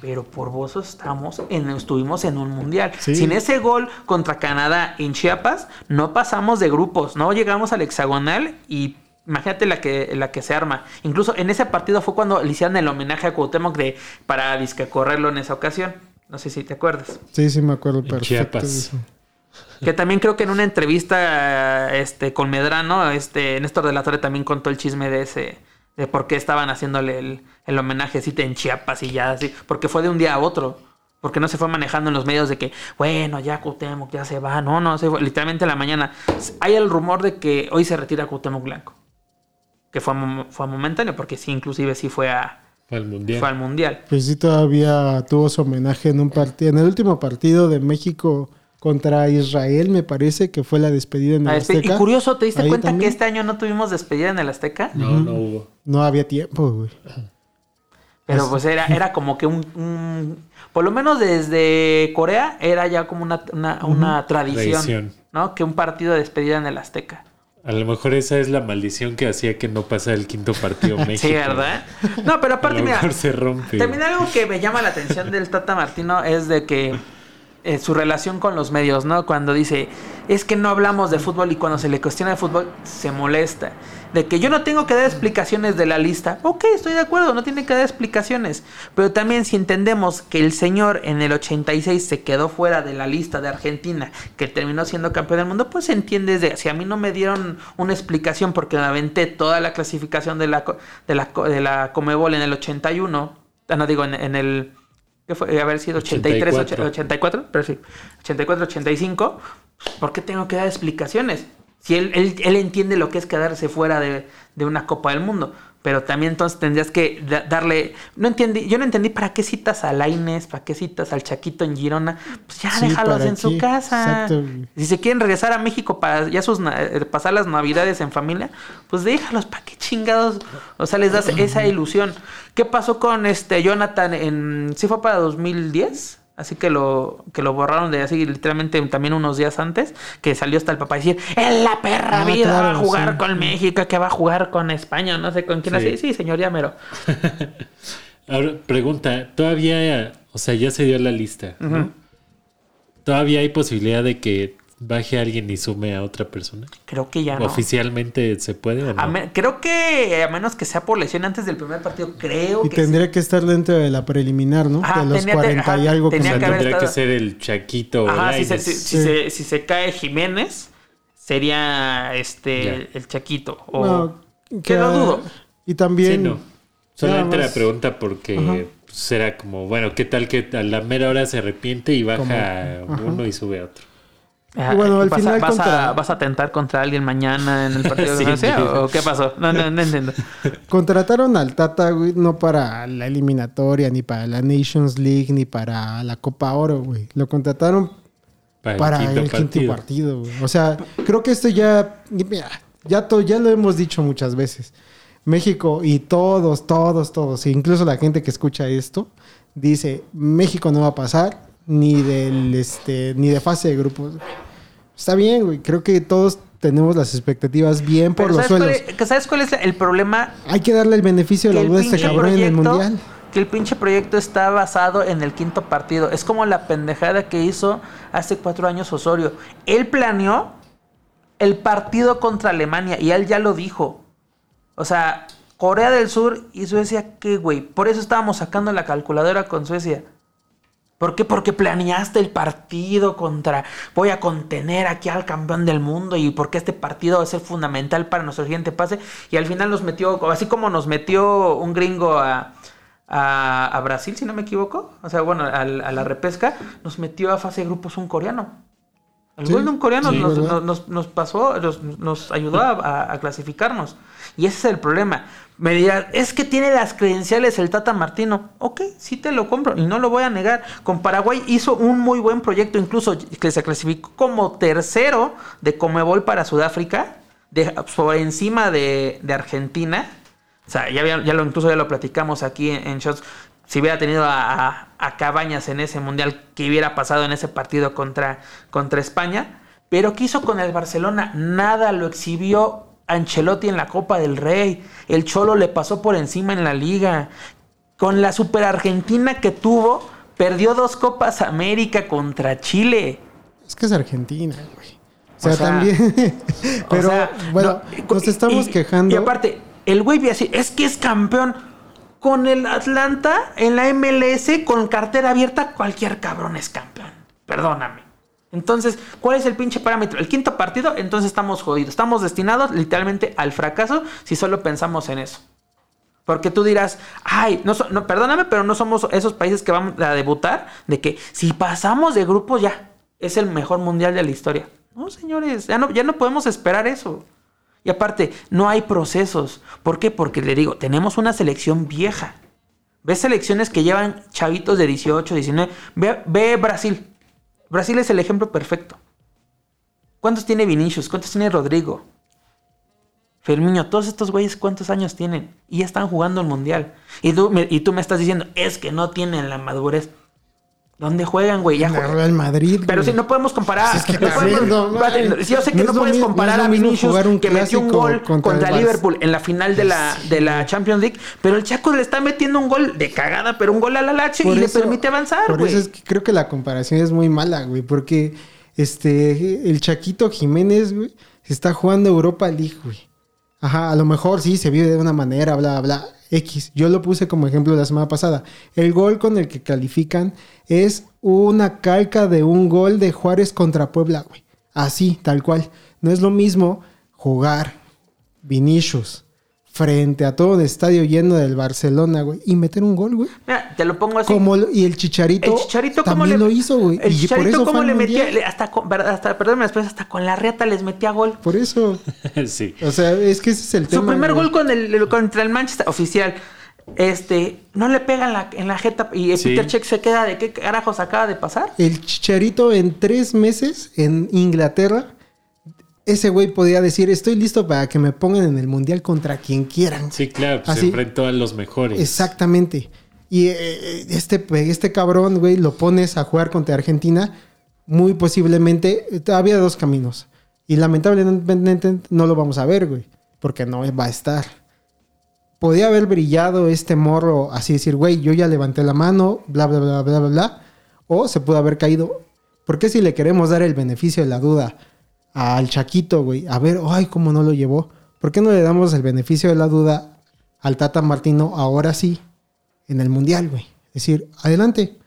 Pero por Bozo estamos en, estuvimos en un mundial. Sí. Sin ese gol contra Canadá en Chiapas, no pasamos de grupos, no llegamos al hexagonal y imagínate la que, la que se arma. Incluso en ese partido fue cuando le hicieron el homenaje a Cuauhtémoc de, para disque correrlo en esa ocasión. No sé si te acuerdas. Sí, sí, me acuerdo perfecto. Chiapas. eso. Que también creo que en una entrevista este, con Medrano, este, Néstor de la Torre también contó el chisme de ese, de por qué estaban haciéndole el, el homenajecito en Chiapas y ya así, porque fue de un día a otro. Porque no se fue manejando en los medios de que, bueno, ya Cuauhtémoc ya se va. No, no, se fue. literalmente en la mañana. Hay el rumor de que hoy se retira Cuauhtémoc Blanco. Que fue, fue momentáneo, porque sí, inclusive sí fue, a, Fue al mundial. fue al Mundial. Pues sí, todavía tuvo su homenaje en un partido. En el último partido de México contra Israel, me parece que fue la despedida en el Ah, espe- Azteca. y curioso, ¿te diste Ahí cuenta también. que este año no tuvimos despedida en el Azteca? No, no hubo. No había tiempo, güey. Pero pues era, era como que un, un- Por lo menos desde Corea era ya como una, una, una tradición, Tradición. ¿no? Que un partido de despedida en el Azteca. A lo mejor esa es la maldición que hacía que no pasara el quinto partido <laughs> México. Sí, ¿verdad? No, pero A aparte, lo mira, mejor se rompe. también algo que me llama la atención del Tata Martino es de que eh, su relación con los medios, ¿no? Cuando dice, es que no hablamos de fútbol y cuando se le cuestiona de fútbol, se molesta. De que yo no tengo que dar explicaciones de la lista. Ok, estoy de acuerdo, no tiene que dar explicaciones. Pero también si entendemos que el señor en el 86 se quedó fuera de la lista de Argentina, que terminó siendo campeón del mundo, pues entiendes de, si a mí no me dieron una explicación porque me aventé toda la clasificación de la, de la, de la Comebol en el 81, ah, no digo en, en el... ¿Qué fue? Haber sido 83, 84. 84, pero sí, 84, 85, ¿por qué tengo que dar explicaciones? Si él, él, él entiende lo que es quedarse fuera de, de una Copa del Mundo, pero también entonces tendrías que da- darle, no entendí, yo no entendí para qué citas a Laines, para qué citas al Chaquito en Girona, pues ya Sí, déjalos ¿para en su casa. Exacto. Si se quieren regresar a México para ya sus eh, pasar las navidades en familia, pues déjalos, ¿para qué chingados? O sea, les das esa ilusión. ¿Qué pasó con este Jonathan en sí fue para 2010? Así que lo que lo borraron de así literalmente también unos días antes, que salió hasta el papá a decir, "En la perra Ah, vida va a claro, jugar sí. con México, que va a jugar con España, no sé con quién Sí. así." Sí, señor Llamero. <laughs> Ahora, pregunta, todavía, o sea, ya se dio la lista, ¿no? ¿Todavía hay posibilidad de que baje alguien y sume a otra persona? Creo que ya no. ¿Oficialmente se puede o no? A creo que a menos que sea por lesión antes del primer partido, creo Y que sí. tendría que estar dentro de la preliminar, ¿no? Ajá, de los tenía- 40 y algo que tenía que haber tendría que ser el Chaquito o si se, si, se, si se cae Jiménez, sería este Ya. el, el Chaquito. O, No, que lo dudo. Y también. Sí, no. Solamente la pregunta porque Ajá. será como, bueno, ¿qué tal que a la mera hora se arrepiente y baja Como- uno y sube a otro? Bueno, al vas, final a, vas, contra- a, ¿Vas a tentar contra alguien mañana en el partido <laughs> Sí, de Francia? sí. ¿O qué pasó? No, no, no entiendo. <laughs> Contrataron al Tata, güey, no para la eliminatoria, ni para la Nations League, ni para la Copa Oro, güey. Lo contrataron Para, para el el quinto partido. partido, güey. O sea, creo que esto ya, mira, ya, to- ya lo hemos dicho muchas veces. México y todos, todos, todos, e incluso la gente que escucha esto, dice, México no va a pasar ni del este ni de fase de grupos. Está bien, güey. Creo que todos tenemos las expectativas bien por Pero los ¿sabes cuál, suelos. es, ¿Sabes cuál es el problema? Hay que darle el beneficio de la duda a este cabrón en el proyecto, mundial. que el pinche proyecto está basado en el quinto partido. Es como la pendejada que hizo hace cuatro años Osorio. Él planeó el partido contra Alemania y él ya lo dijo. O sea, Corea del Sur y Suecia, ¿qué, güey? Por eso estábamos sacando la calculadora con Suecia. ¿Por qué? Porque planeaste el partido contra voy a contener aquí al campeón del mundo y porque este partido va a ser fundamental para nuestro siguiente pase y al final nos metió, así como nos metió un gringo a, a, a Brasil, si no me equivoco, o sea, bueno, al- a, la repesca, nos metió a fase de grupos un coreano. El Sí, gol de un coreano sí, nos, nos- nos- pasó, nos, ayudó a, a- a clasificarnos. Y ese es el problema. Me dirás, es que tiene las credenciales el Tata Martino. Ok, sí te lo compro y no lo voy a negar. Con Paraguay hizo un muy buen proyecto, incluso que se clasificó como tercero de Comebol para Sudáfrica, de, por encima de, Argentina. O sea, ya, lo, incluso ya lo platicamos aquí en, Shots. Si hubiera tenido a Cabañas en ese mundial, que hubiera pasado en ese partido contra, contra España? Pero ¿qué hizo con el Barcelona? Nada, lo exhibió Ancelotti en la Copa del Rey. El Cholo le pasó por encima en la liga. Con la Super Argentina que tuvo, perdió dos Copas América contra Chile. Es que es Argentina, güey. O sea, sea, también. O <laughs> Pero sea, bueno, no, nos estamos y- quejando. Y aparte, el güey así, es que es campeón. Con el Atlanta en la MLS, con cartera abierta, cualquier cabrón es campeón. Perdóname. Entonces, ¿cuál es el pinche parámetro? El quinto partido, entonces estamos jodidos. Estamos destinados literalmente al fracaso si solo pensamos en eso. Porque tú dirás, ay, no, so- no, perdóname, pero no somos esos países que vamos a debutar de que si pasamos de grupos ya es el mejor mundial de la historia. No, señores, ya no, ya no podemos esperar eso. Y aparte, no hay procesos. ¿Por qué? Porque le digo, tenemos una selección vieja. Ves selecciones que llevan chavitos de 18, 19. Ve, ve Brasil. Brasil es el ejemplo perfecto. ¿Cuántos tiene Vinicius? ¿Cuántos tiene Rodrigo? Fermiño, todos estos güeyes, ¿cuántos años tienen? Y ya están jugando el mundial. Y tú, y tú me estás diciendo, es que no tienen la madurez. ¿Dónde juegan, güey? Ya juegan. Real Madrid. Pero güey. si no podemos comparar. Es que no podemos- no, yo sé que No puedes comparar a Vinicius jugar un que metió un gol contra. Liverpool en la final de la, de la Champions League. Pero el Chaco le está metiendo un gol de cagada, pero un gol a la Lache y Por le permite avanzar, Por güey. eso es que creo que la comparación es muy mala, güey. Porque este, el Chaquito Jiménez, güey, está jugando Europa League, güey. Ajá, a lo mejor sí se vive de una manera, bla, bla, X. Yo lo puse como ejemplo la semana pasada. El gol con el que califican es una calca de un gol de Juárez contra Puebla, güey. Así, tal cual. No es lo mismo jugar Vinicius frente a todo el estadio lleno del Barcelona, güey, y meter un gol, güey. Mira, te lo pongo así. Como y el Chicharito, El Chicharito cómo también le lo hizo, güey. El Y por Chicharito eso cómo le metía Mundial. hasta con, hasta perdóname después hasta con la reata les metía gol. Por eso, <laughs> sí. o sea, es que ese es el tema. Su primer güey. gol con el, el- contra el Manchester oficial. Este, no le pega en la, en la jeta y Sí. Peter Check se queda de qué carajos acaba de pasar. El Chicharito en tres meses en Inglaterra, ese güey podía decir, estoy listo para que me pongan en el Mundial contra quien quieran. Sí, claro, pues se enfrentó a los mejores. Exactamente. Y eh, este, este cabrón, güey, lo pones a jugar contra Argentina, muy posiblemente, eh, había dos caminos. Y lamentablemente no lo vamos a ver, güey, porque no va a estar. Podía haber brillado este morro, así decir, güey, yo ya levanté la mano, bla, bla, bla, bla, bla, bla. O se pudo haber caído. ¿Por qué si le queremos dar el beneficio de la duda al Chaquito, güey? A ver, ay, cómo no lo llevó. ¿Por qué no le damos el beneficio de la duda al Tata Martino ahora sí en el Mundial, güey? Es decir, adelante.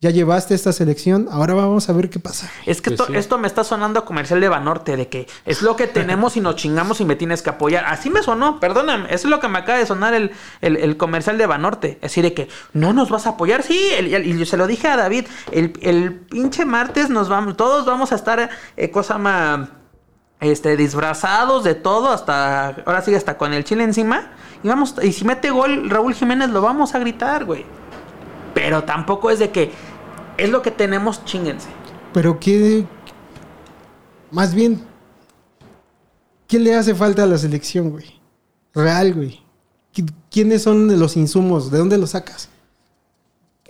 Ya llevaste esta selección, ahora vamos a ver qué pasa. Es que Pues esto, sí. esto me está sonando a comercial de Banorte, de que es lo que <laughs> tenemos y nos chingamos y me tienes que apoyar. Así me sonó, perdóname, eso es lo que me acaba de sonar el, el- el comercial de Banorte. Es decir, de que no nos vas a apoyar. Sí, el- el- y yo se lo dije a David, el, el pinche martes nos vamos, todos vamos a estar, eh, cosa más, este, disfrazados de todo, hasta, ahora sí, hasta con el chile encima. Y vamos, y si mete gol Raúl Jiménez, lo vamos a gritar, güey. Pero tampoco es de que es lo que tenemos, chinguense. Pero qué... Más bien, ¿qué le hace falta a la selección, güey? Real, güey. ¿Qui- ¿Quiénes son los insumos? ¿De dónde los sacas?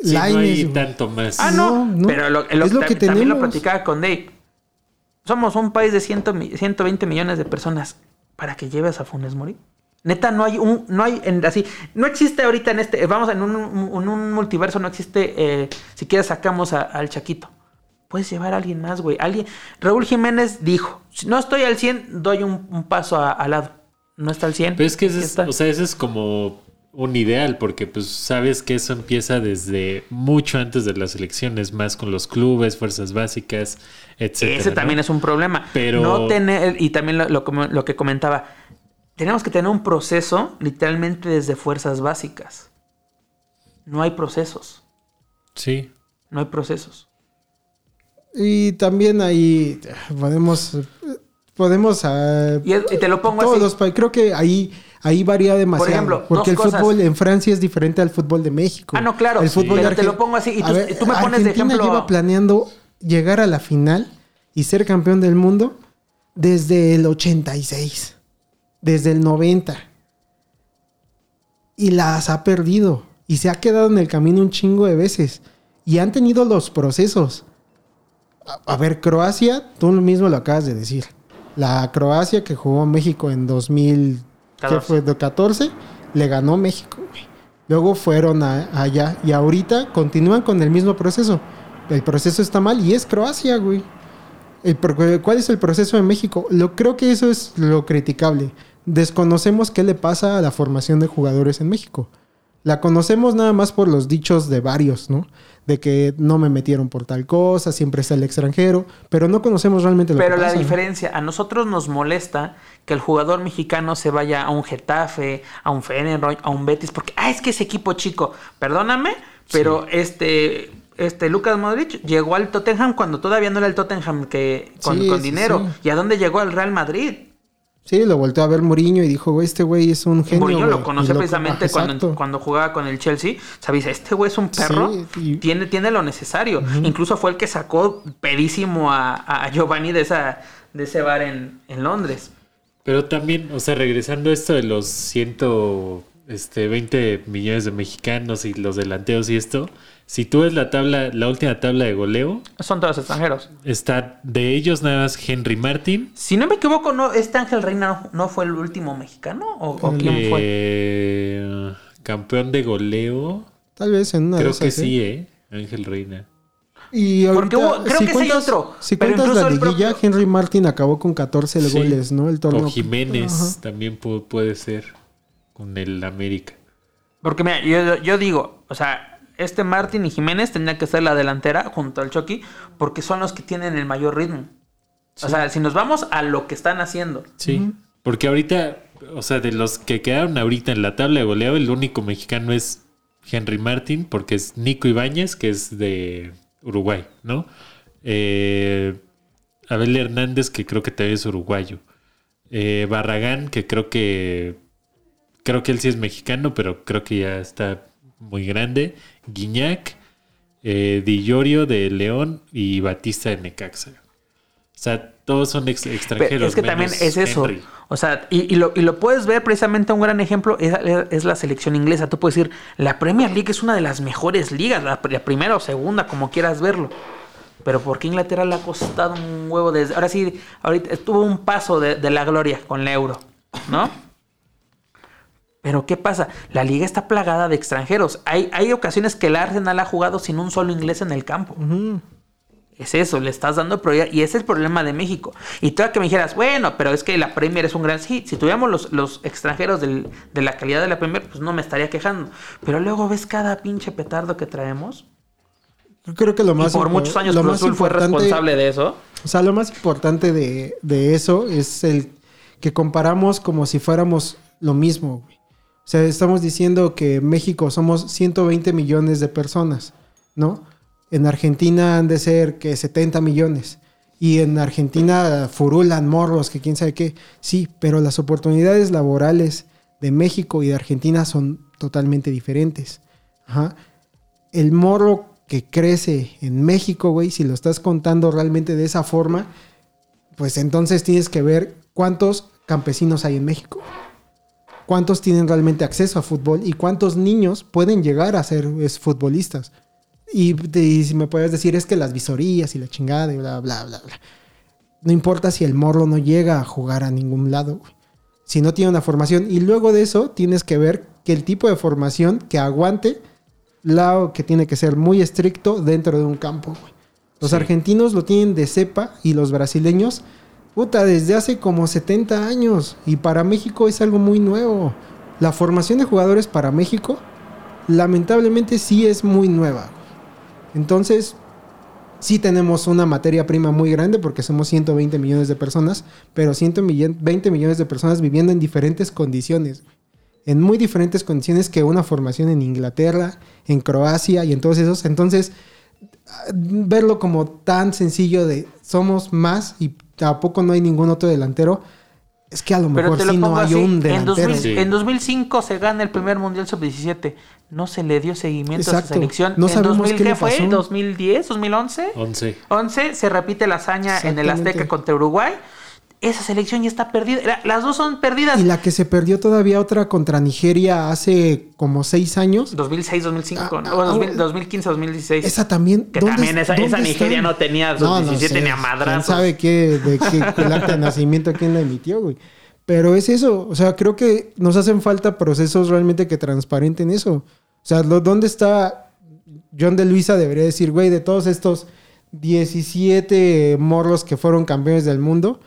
Sí, no hay güey. tanto más. Ah, no, No, no. pero lo, lo- Es lo que también lo tenemos. platicaba con Dave. Somos un país de 100 mi- 120 millones de personas para que lleves a Funes Mori. Neta, no hay un, no hay, en, así, no existe ahorita en este, vamos, en un, un multiverso no existe, eh, si quieres sacamos a- al Chaquito. Puedes llevar a alguien más, güey. Alguien, Raúl Jiménez dijo, si no estoy al 100, doy un, un paso a- al lado. No está al 100. Pero es que ese es, o sea, ese es como un ideal, porque pues sabes que eso empieza desde mucho antes de las elecciones, más con los clubes, fuerzas básicas, etcétera. Ese también es un problema. Pero- No tener, y también lo, lo como- lo que comentaba, tenemos que tener un proceso literalmente desde fuerzas básicas. No hay procesos. Sí. No hay procesos. Y también ahí podemos... Podemos... ah, Y, te lo pongo todos así. los pa- creo que ahí ahí varía demasiado ejemplo, porque el cosas. fútbol en Francia es diferente al fútbol de México Ah, no, claro, el fútbol pero de te lo pongo así, y tú- me pones de Argentina ejemplo- lleva planeando llegar a la final y ser campeón del mundo desde el 86 desde el 90 y las ha perdido y se ha quedado en el camino un chingo de veces y han tenido los procesos a, a ver, Croacia, tú mismo lo acabas de decir. La Croacia que jugó México en 2000, ¿qué 14. fue? De 14, le ganó México. Luego fueron a- allá y ahorita continúan con el mismo proceso. El proceso está mal y es Croacia, güey. El ¿Cuál es el proceso en México? Lo, creo que eso es lo criticable. Desconocemos qué le pasa a la formación de jugadores en México. La conocemos nada más por los dichos de varios, ¿no? De que no me metieron por tal cosa, siempre está el extranjero, pero no conocemos realmente lo Pero que la pasa. diferencia, a nosotros nos molesta que el jugador mexicano se vaya a un Getafe, a un Fenerbahce, a un Betis, porque, ah, es que ese equipo chico, perdóname, pero este, este Lucas Modric llegó al Tottenham cuando todavía no era el Tottenham que con, Sí, con sí, dinero. sí. ¿Y a dónde llegó al Real Madrid? Sí, lo volteó a ver Mourinho y dijo, güey, este güey es un genio. Mourinho lo güey". conoce precisamente cuando, cuando jugaba con el Chelsea. Sabes, este güey es un perro. Sí, y- tiene, tiene lo necesario. Incluso fue el que sacó pedísimo a, a Giovanni de, esa, de ese bar en, en Londres. Pero también, o sea, regresando a esto de los este 20 millones de mexicanos y los delanteros y esto, si tú ves la tabla, la última tabla de goleo, Son todos extranjeros. está de ellos nada más Henry Martin, Si no me equivoco, no, este Ángel Reina no, no fue el último mexicano. ¿O, o quién fue? eh, campeón de goleo. Tal vez en una de Creo que ¿eh? sí, ¿eh? Ángel Reina. Y Porque ahorita, hubo- creo que sí hay otro, Si cuentas la liguilla, propio- Henry Martin acabó con 14 Sí. goles, ¿no? El torneo. O Jiménez Ajá. también pu- puede ser con el América. Porque mira, yo, yo digo, o sea, este Martín y Jiménez tendrían que ser la delantera junto al Chucky porque son los que tienen el mayor ritmo. O sea, si nos vamos a lo que están haciendo. Sí, porque ahorita, o sea, de los que quedaron ahorita en la tabla de goleo, el único mexicano es Henry Martin, porque es Nico Ibáñez, que es de Uruguay, ¿no? Eh, Abel Hernández, que creo que también es uruguayo. Eh, Barragán, que creo que creo que él sí es mexicano, pero creo que ya está muy grande. Guiñac, eh, Di Llorio de León y Batista de Necaxa. O sea, todos son ex- Pero extranjeros. es que también es eso. Henry. O sea, y, y lo, y lo puedes ver precisamente un gran ejemplo es, es la selección inglesa. Tú puedes decir, la Premier League es una de las mejores ligas, la, la primera o segunda, como quieras verlo. Pero ¿por qué Inglaterra le ha costado un huevo desde... Ahora sí, ahorita estuvo un paso de, de la gloria con la euro, ¿no? Pero ¿qué pasa? La liga está plagada de extranjeros. Hay, hay ocasiones que el Arsenal ha jugado sin un solo inglés en el campo. Es eso, le estás dando prioridad. Y ese es el problema de México. Y tú que me dijeras, bueno, pero es que la Premier es un gran... Sí, si tuviéramos los, los extranjeros del- de la calidad de la Premier, pues no me estaría quejando. Pero luego ves cada pinche petardo que traemos. Yo creo que lo más y por muchos años Cruz Azul fue responsable de eso. O sea, lo más importante de, de eso es el que comparamos como si fuéramos lo mismo, güey. O sea, estamos diciendo que en México somos 120 millones de personas, ¿no? En Argentina han de ser que 70 millones. Y en Argentina furulan morros, que quién sabe qué. Sí, pero las oportunidades laborales de México y de Argentina son totalmente diferentes. Ajá el morro que crece en México, güey, si lo estás contando realmente de esa forma, pues entonces tienes que ver cuántos campesinos hay en México. Cuántos tienen realmente acceso a fútbol y cuántos niños pueden llegar a ser es, futbolistas. Y, y si me puedes decir es que las visorías y la chingada y bla, bla, bla, bla. No importa si el morro no llega a jugar a ningún lado, güey. Si no tiene una formación. Y luego de eso tienes que ver que el tipo de formación que aguante lado que tiene que ser muy estricto dentro de un campo. güey. Los Sí. argentinos lo tienen de cepa y los brasileños, puta, desde hace como 70 años. Y para México es algo muy nuevo. La formación de jugadores para México, lamentablemente sí es muy nueva. Entonces, sí tenemos una materia prima muy grande porque somos 120 millones de personas, pero 120 millones de personas viviendo en diferentes condiciones. en muy diferentes condiciones que una formación en Inglaterra, en Croacia y en todos esos. Entonces, verlo como tan sencillo de somos más y tampoco no hay ningún otro delantero, es que a lo mejor lo sí no hay así. un En, delantero. 2000 Sí. en 2005 se gana el primer Mundial Sub-17. No se le dio seguimiento a Exacto. esa selección. No en sabemos 2000, qué le ¿qué fue? pasó. ¿2010? ¿2011? 11. 11 se repite la hazaña en el. Azteca contra Uruguay. Esa selección ya está perdida. La- Las dos son perdidas. Y la que se perdió todavía otra contra Nigeria hace como seis años. 2006, 2005, Ah, ¿no? ah, O 2000, ah, 2015, 2016. Esa también. Que ¿dónde también es- esa, esa Nigeria están? no tenía No, no 17 sé. ni a ¿Quién madrazos. sabe qué, de qué <laughs> el acta de nacimiento quién la emitió, güey? Pero es eso. O sea, creo que nos hacen falta procesos realmente que transparenten eso. O sea, lo- ¿dónde está John de Luisa? Debería decir, güey, de todos estos 17 morros que fueron campeones del mundo,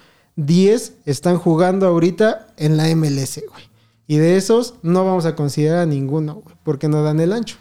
10 están jugando ahorita en la MLS, güey. Y de esos no vamos a considerar a ninguno, güey, porque no dan el ancho.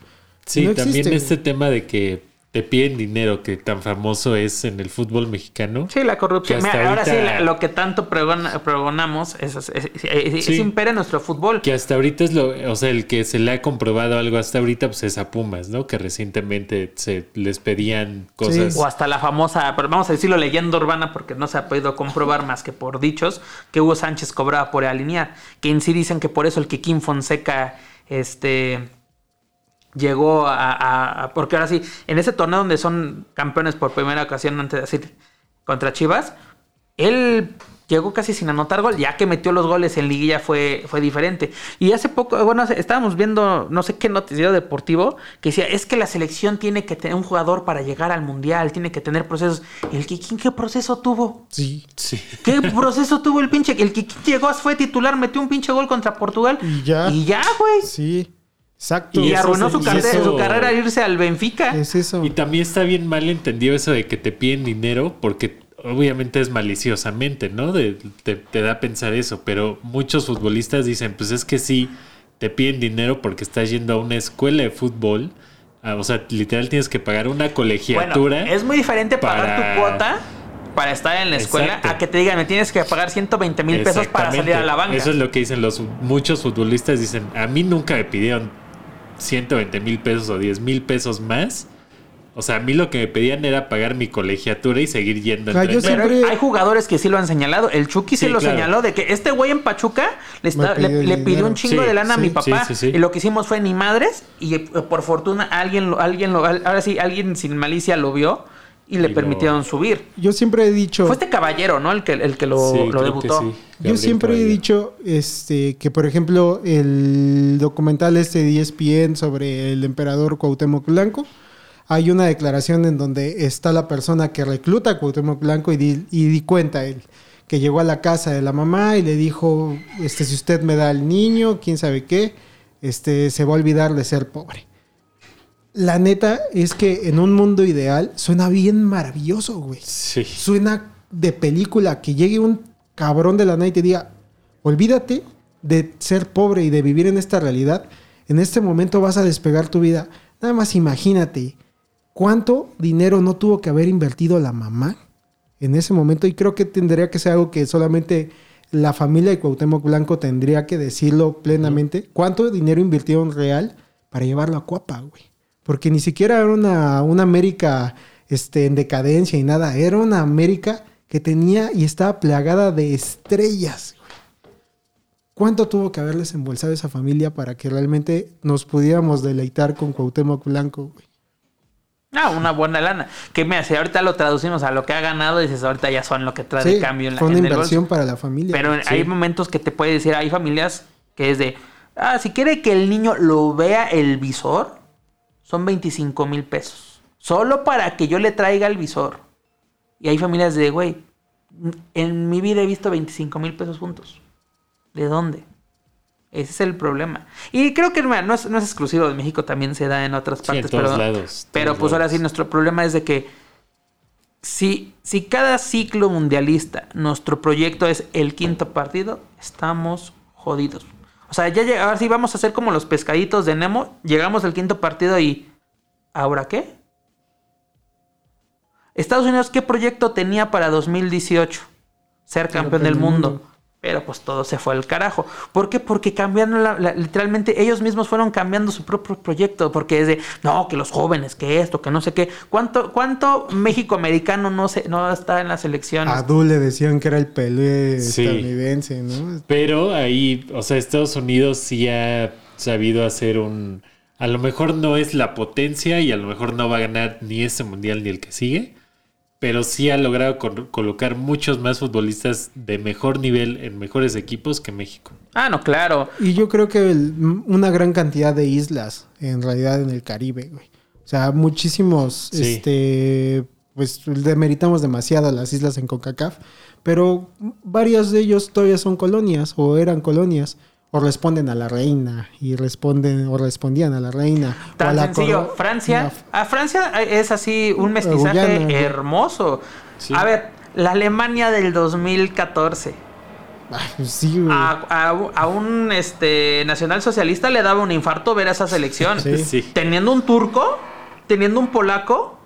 Sí, No también existe, este tema de que te piden dinero, que tan famoso es en el fútbol mexicano. Sí, la corrupción. Que Mira, ahora sí, ahorita- lo que tanto pregona- pregonamos es, es, es- es- Sí. impera en nuestro fútbol. Que hasta ahorita es lo, o sea, el que se le ha comprobado algo hasta ahorita, pues es a Pumas, ¿no? Que recientemente se les pedían cosas. O hasta la famosa, pero vamos a decirlo leyenda urbana porque no se ha podido comprobar más que por dichos, que Hugo Sánchez cobraba por alinear. Que en sí dicen que por eso el Kikín Fonseca este, llegó a, a- a- Porque ahora sí, en ese torneo donde son campeones por primera ocasión antes de decir contra Chivas, él llegó casi sin anotar gol, ya que metió los goles en liguilla fue, fue diferente. Y hace poco, bueno, estábamos viendo no sé qué noticiero deportivo que decía, es que la selección tiene que tener un jugador para llegar al mundial, tiene que tener procesos. ¿El Kikín qué proceso tuvo? Sí. Sí. ¿Qué proceso tuvo el pinche? El Kikín llegó, fue titular, metió un pinche gol contra Portugal. Y ya. Y ya, güey. Sí. Exacto. Y, Y arruinó su, carrera, eso- su carrera al irse al Benfica. Es eso. Y también está bien mal entendido eso de que te piden dinero porque obviamente es maliciosamente, ¿no? De- te, te da a pensar eso, pero muchos futbolistas dicen, pues es que sí, te piden dinero porque estás yendo a una escuela de fútbol. Ah, o sea, literal tienes que pagar una colegiatura. Bueno, es muy diferente pagar para- tu cuota para estar en la escuela Exacto. a que te digan, me tienes que pagar 120 mil pesos para salir a la banca. Eso es lo que dicen los muchos futbolistas. Dicen, a mí nunca me pidieron 120 mil pesos o 10 mil pesos más. O sea, a mí lo que me pedían era pagar mi colegiatura y seguir yendo a Ah, yo siempre- hay jugadores que sí lo han señalado. El Chucky Sí, lo claro. señaló de que este güey en Pachuca le, está- pidió le, le dinero. pidió un chingo Sí, de lana a mi papá. sí, sí, sí. Y lo que hicimos fue ni madres. Y eh, por fortuna alguien lo, alguien lo, ahora sí, alguien sin malicia lo vio y le Y lo- permitieron subir. Yo siempre he dicho. Fue este caballero, ¿no? El que, el que lo, Sí, lo creo que debutó. sí. Yo siempre he dicho este, que, por ejemplo, el documental este de ESPN sobre el emperador Cuauhtémoc Blanco, hay una declaración en donde está la persona que recluta a Cuauhtémoc Blanco y di, y di cuenta él que llegó a la casa de la mamá y le dijo, este, si usted me da al niño, quién sabe qué, este, se va a olvidar de ser pobre. La neta es que en un mundo ideal suena bien maravilloso, güey Sí. suena de película que llegue un cabrón de la nada y te diga, olvídate de ser pobre y de vivir en esta realidad. En este momento vas a despegar tu vida. Nada más imagínate cuánto dinero no tuvo que haber invertido la mamá en ese momento y creo que tendría que ser algo que solamente la familia de Cuauhtémoc Blanco tendría que decirlo plenamente. ¿Cuánto dinero invirtieron real para llevarlo a Cuapa, güey? Porque ni siquiera era una, una América este, en decadencia y nada. Era una América que tenía y estaba plagada de estrellas. ¿Cuánto tuvo que haberles embolsado esa familia para que realmente nos pudiéramos deleitar con Cuauhtémoc Blanco, güey? Ah, una buena lana. Que mira, si ahorita lo traducimos a lo que ha ganado, dices, ahorita ya son lo que trae cambio en la fue una en inversión para la familia. Pero hay momentos que te puede decir, hay familias que es de, ah, si quiere que el niño lo vea el visor, son 25 mil pesos. Solo para que yo le traiga el visor. Y hay familias de, güey, en mi vida he visto 25 mil pesos juntos. ¿De dónde? Ese es el problema. Y creo que no es, no es exclusivo de México, también se da en otras Sí, partes. todos pero lados, pero pues ahora sí, nuestro problema es de que si, si cada ciclo mundialista nuestro proyecto es el quinto partido, estamos jodidos. O sea, ya llega, ahora sí vamos a hacer como los pescaditos de Nemo. Llegamos al quinto partido y. ¿Ahora qué? Estados Unidos, ¿qué proyecto tenía para 2018? Ser campeón del mundo. Pero pues todo se fue al carajo. ¿Por qué? Porque cambiaron la- la- literalmente, ellos mismos fueron cambiando su propio proyecto. Porque es de, no, que los jóvenes, que esto, que no sé qué. ¿Cuánto, cuánto México americano no, se, no está en las elecciones? A Du le decían que era el Pelé Sí. estadounidense, ¿no? Pero ahí, o sea, Estados Unidos sí ha sabido hacer un... A lo mejor no es la potencia y a lo mejor no va a ganar ni este mundial ni el que sigue, pero sí ha logrado col- colocar muchos más futbolistas de mejor nivel en mejores equipos que México. Ah, no, claro. Y yo creo que el- una gran cantidad de islas, en realidad, en el Caribe, güey. O sea, muchísimos, Sí. este, pues demeritamos demasiado las islas en CONCACAF, pero varios de ellos todavía son colonias o eran colonias. O responden a la reina y responden o respondían a la reina. o a Tan la sencillo. Francia. A Francia es así un mestizaje Guyana, hermoso. Sí. A ver, la Alemania del 2014. Ay, pues sí. A, a- a un este nacionalsocialista le daba un infarto ver esa selección. Sí. <laughs> Sí. Teniendo un turco, teniendo un polaco,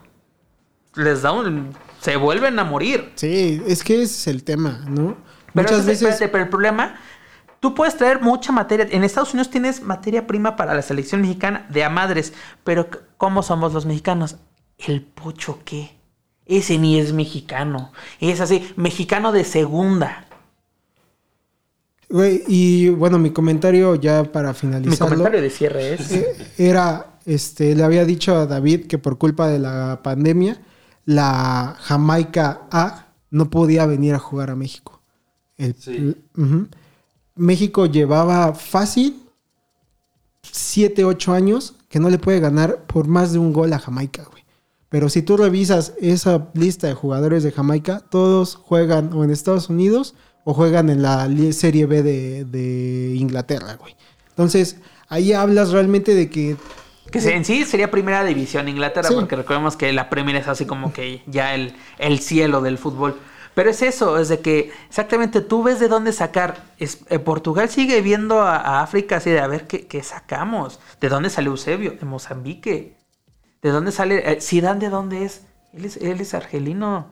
les da un. Se vuelven a morir. Sí, es que ese es el tema, ¿no? Pero, Muchas veces. espérate, pero el problema, tú puedes traer mucha materia. En Estados Unidos tienes materia prima para la selección mexicana de a madres. Pero ¿cómo somos los mexicanos? ¿El pocho qué? Ese ni es mexicano. Es así, mexicano de segunda. Güey, y bueno, mi comentario ya para Mi finalizarlo. comentario de cierre es. eh, era, este, le había dicho a David que por culpa de la pandemia, la Jamaica A no podía venir a jugar a México. El- Sí. Ujú. México llevaba fácil 7, 8 años que no le puede ganar por más de un gol a Jamaica, güey. Pero si tú revisas esa lista de jugadores de Jamaica, todos juegan o en Estados Unidos o juegan en la Serie B de, de Inglaterra, güey. Entonces, ahí hablas realmente de que Que en sí sería primera división Inglaterra, Sí. porque recordemos que la Premier es así como que ya el, el cielo del fútbol. Pero es eso, es de que exactamente tú ves de dónde sacar. Es, eh, Portugal sigue viendo a, a África así de a ver qué, qué sacamos. ¿De dónde sale Eusebio? De Mozambique. ¿De dónde sale? Eh, Zidane de dónde es? Él es, él es argelino.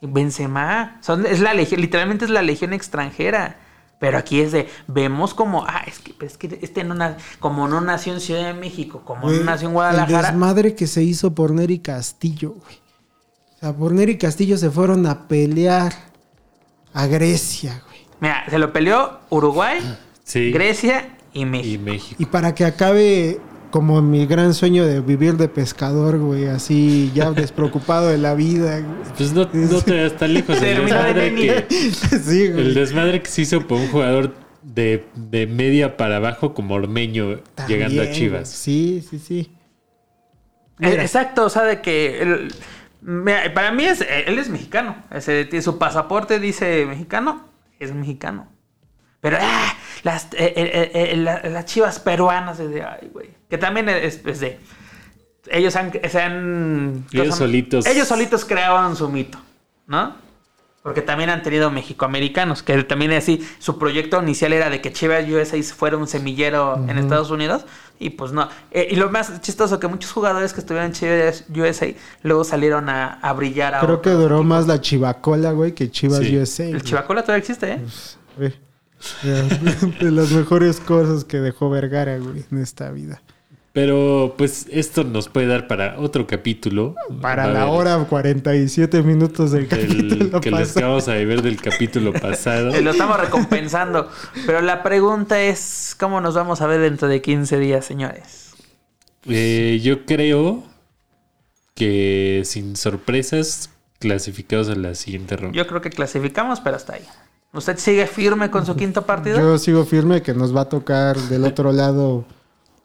Benzema. Son, es la legión, literalmente es la legión extranjera. Pero aquí es de, vemos como, ah, es que, es que este no como no nació en Ciudad de México, como no nació en El Guadalajara. desmadre que se hizo por Neri Castillo, güey. O sea, por Neri Castillo se fueron a pelear a Grecia, güey. Mira, se lo peleó Uruguay, <clears throat> Sí. Grecia y Y México. México. Y para que acabe como mi gran sueño de vivir de pescador, güey, así ya <laughs> despreocupado de la vida. güey. Pues no, no te <laughs> das tan lejos. El de desmadre, que, <laughs> sí, güey. el desmadre que se hizo por un jugador de, de media para abajo como Ormeño También, llegando a. Chivas. Sí, sí, sí. Eh, Mira. Exacto, o sea, de que el- para mí es, eh, él es mexicano. Ese, su pasaporte dice mexicano, es mexicano. Pero ah, las, eh, eh, eh, la- las chivas peruanas es de, ay, güey. Que también es, es de, ellos han, se han... Ellos solitos. Ellos solitos crearon su mito, ¿no? Porque también han tenido mexicoamericanos, que también es así, su proyecto inicial era de que Chivas USA fuera un semillero en Estados Unidos, y pues no. Eh, y lo más chistoso, que muchos jugadores que estuvieron en Chivas USA luego salieron a, a brillar a Creo que duró equipos. más la chivacola, güey, que Chivas Sí. USA. El. Chivacola todavía existe, ¿eh? Ya, <laughs> De las mejores cosas que dejó Vergara, güey, en esta vida. Pero pues esto nos puede dar para otro capítulo. Para la hora 47 minutos del del- capítulo que les acabamos de ver del capítulo pasado. Lo estamos recompensando. Pero la pregunta es, ¿cómo nos vamos a ver dentro de 15 días, señores? Eh, yo creo que sin sorpresas, clasificados a la siguiente ronda. Yo creo que clasificamos, pero hasta ahí. ¿Usted sigue firme con su quinto partido? Yo sigo firme que nos va a tocar del otro lado.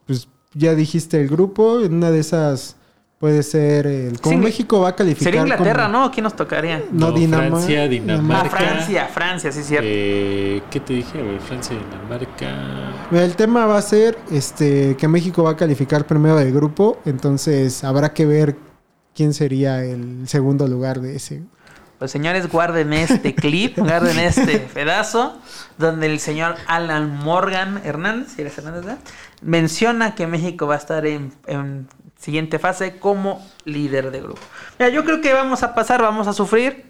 Pues ya dijiste el grupo, en una de esas puede ser el. Como Sí, México va a calificar. Sería Inglaterra, como- ¿no? ¿Quién nos tocaría? No, No, Dinamar- Francia, Ah, Dinamarca. Francia, Francia, sí, cierto. Eh, ¿Qué te dije? güey? Francia, Dinamarca. Mira, El tema va a ser este que México va a calificar primero del grupo, entonces habrá que ver quién sería el segundo lugar de ese. Pues señores, guarden este <laughs> clip, guarden este pedazo, donde el señor Alan Morgan Hernández, si eres Hernández, ¿verdad? menciona que México va a estar en, en siguiente fase como líder de grupo. Mira, yo creo que vamos a pasar, vamos a sufrir,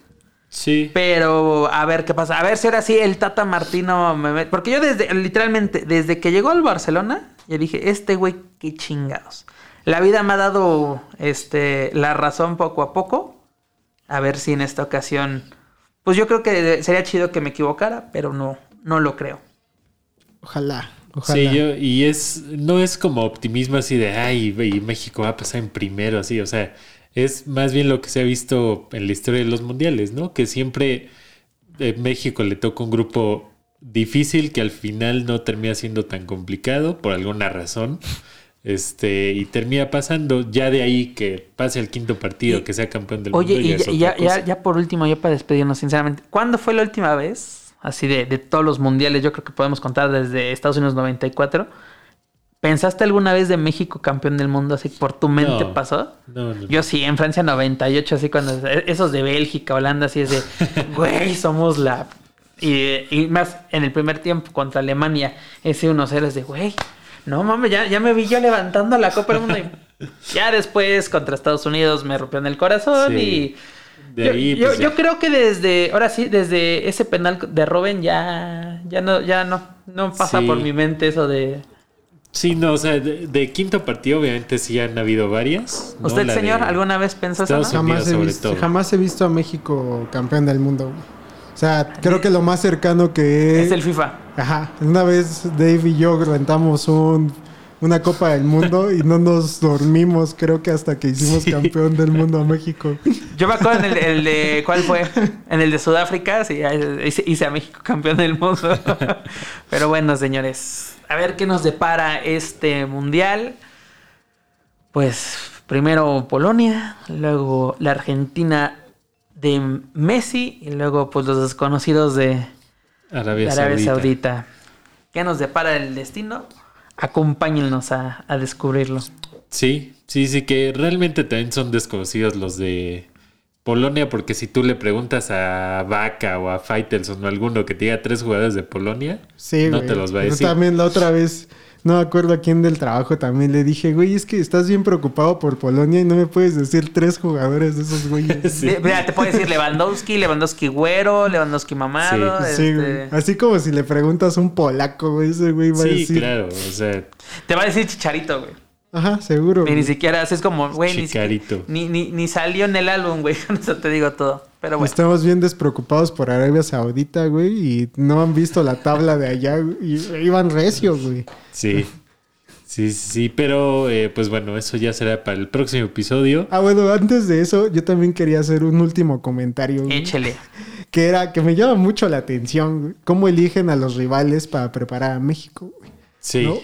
Sí. pero a ver qué pasa. A ver si ahora sí el Tata Martino me met- Porque yo desde, literalmente, desde que llegó al Barcelona, yo dije, este güey, qué chingados. La vida me ha dado este, la razón poco a poco. A ver si en esta ocasión. Pues yo creo que sería chido que me equivocara, pero no, no lo creo. Ojalá, ojalá. Sí, yo, y es, no es como optimismo así de, ay, y México va a pasar en primero, así, o sea, es más bien lo que se ha visto en la historia de los mundiales, ¿no? Que siempre eh, México le toca un grupo difícil que al final no termina siendo tan complicado por alguna razón. Este, y termina pasando ya de ahí que pase al quinto partido, Y- que sea campeón del Oye, mundo. y ya cosa. ya- ya por último, ya para despedirnos, sinceramente, ¿cuándo fue la última vez, así de, de todos los mundiales, yo creo que podemos contar desde Estados Unidos 94, ¿pensaste alguna vez de México campeón del mundo así por tu mente No. pasó? No, no, Yo sí, en Francia 98, así cuando esos de Bélgica, Holanda, así es de, <laughs> güey, somos la... Y, y más en el primer tiempo contra Alemania, ese 1-0 es de, güey, no mames, ya, ya me vi yo levantando la Copa del Mundo. Y <laughs> ya después contra Estados Unidos me rompió en el corazón Sí. y... De yo, ahí, pues, yo creo que desde, ahora sí, desde ese penal de Robin ya, ya no, ya no, no pasa Sí. por mi mente eso de... Sí, no, o sea, de, de quinto partido obviamente sí han habido varias. ¿no? ¿Usted, La señor, alguna vez pensó eso? Estados no? Unidos. Jamás he, sobre visto, todo. jamás he visto a México campeón del mundo. O sea, creo que lo más cercano que Es el FIFA. Ajá. Una vez Dave y yo rentamos un una Copa del Mundo y no nos dormimos, creo que hasta que hicimos campeón del mundo a México. Yo me acuerdo en el, el de. ¿Cuál fue? En el de Sudáfrica, sí, hice, hice a México campeón del mundo. Pero bueno, señores, a ver qué nos depara este mundial. Pues primero Polonia, luego la Argentina de Messi y luego pues los desconocidos de Arabia, de Arabia Saudita. Saudita. ¿Qué nos depara el destino? Acompáñennos a, a descubrirlo. Sí, sí, sí, que realmente también son desconocidos los de Polonia, porque si tú le preguntas a Vaca o a Faitelson o alguno que te diga tres jugadores de Polonia, Sí, no güey. te los va a Yo decir. también la otra vez, no me acuerdo a quién del trabajo también le dije, güey, es que estás bien preocupado por Polonia y no me puedes decir tres jugadores de esos güeyes. <laughs> Sí. Mira, te puedo decir Lewandowski, Lewandowski güero, Lewandowski mamado. Sí. Sí, este, güey. Así como si le preguntas a un polaco, güey, ese güey va a Sí, decir. claro, o sea, Te va a decir Chicharito, güey. Ajá, seguro. Y ni siquiera, así es como, güey, ni, ni, ni, ni salió en el álbum, güey. <laughs> Con eso te digo todo. Pero bueno. Estamos bien despreocupados por Arabia Saudita, güey, y no han visto la tabla de allá, güey, y iban recio, güey. sí. Sí, sí, sí, pero eh, pues bueno, eso ya será para el próximo episodio. Ah, bueno, antes de eso, yo también quería hacer un último comentario, güey, Échele. que era que me llama mucho la atención, güey, cómo eligen a los rivales para preparar a México, güey. Sí, ¿no?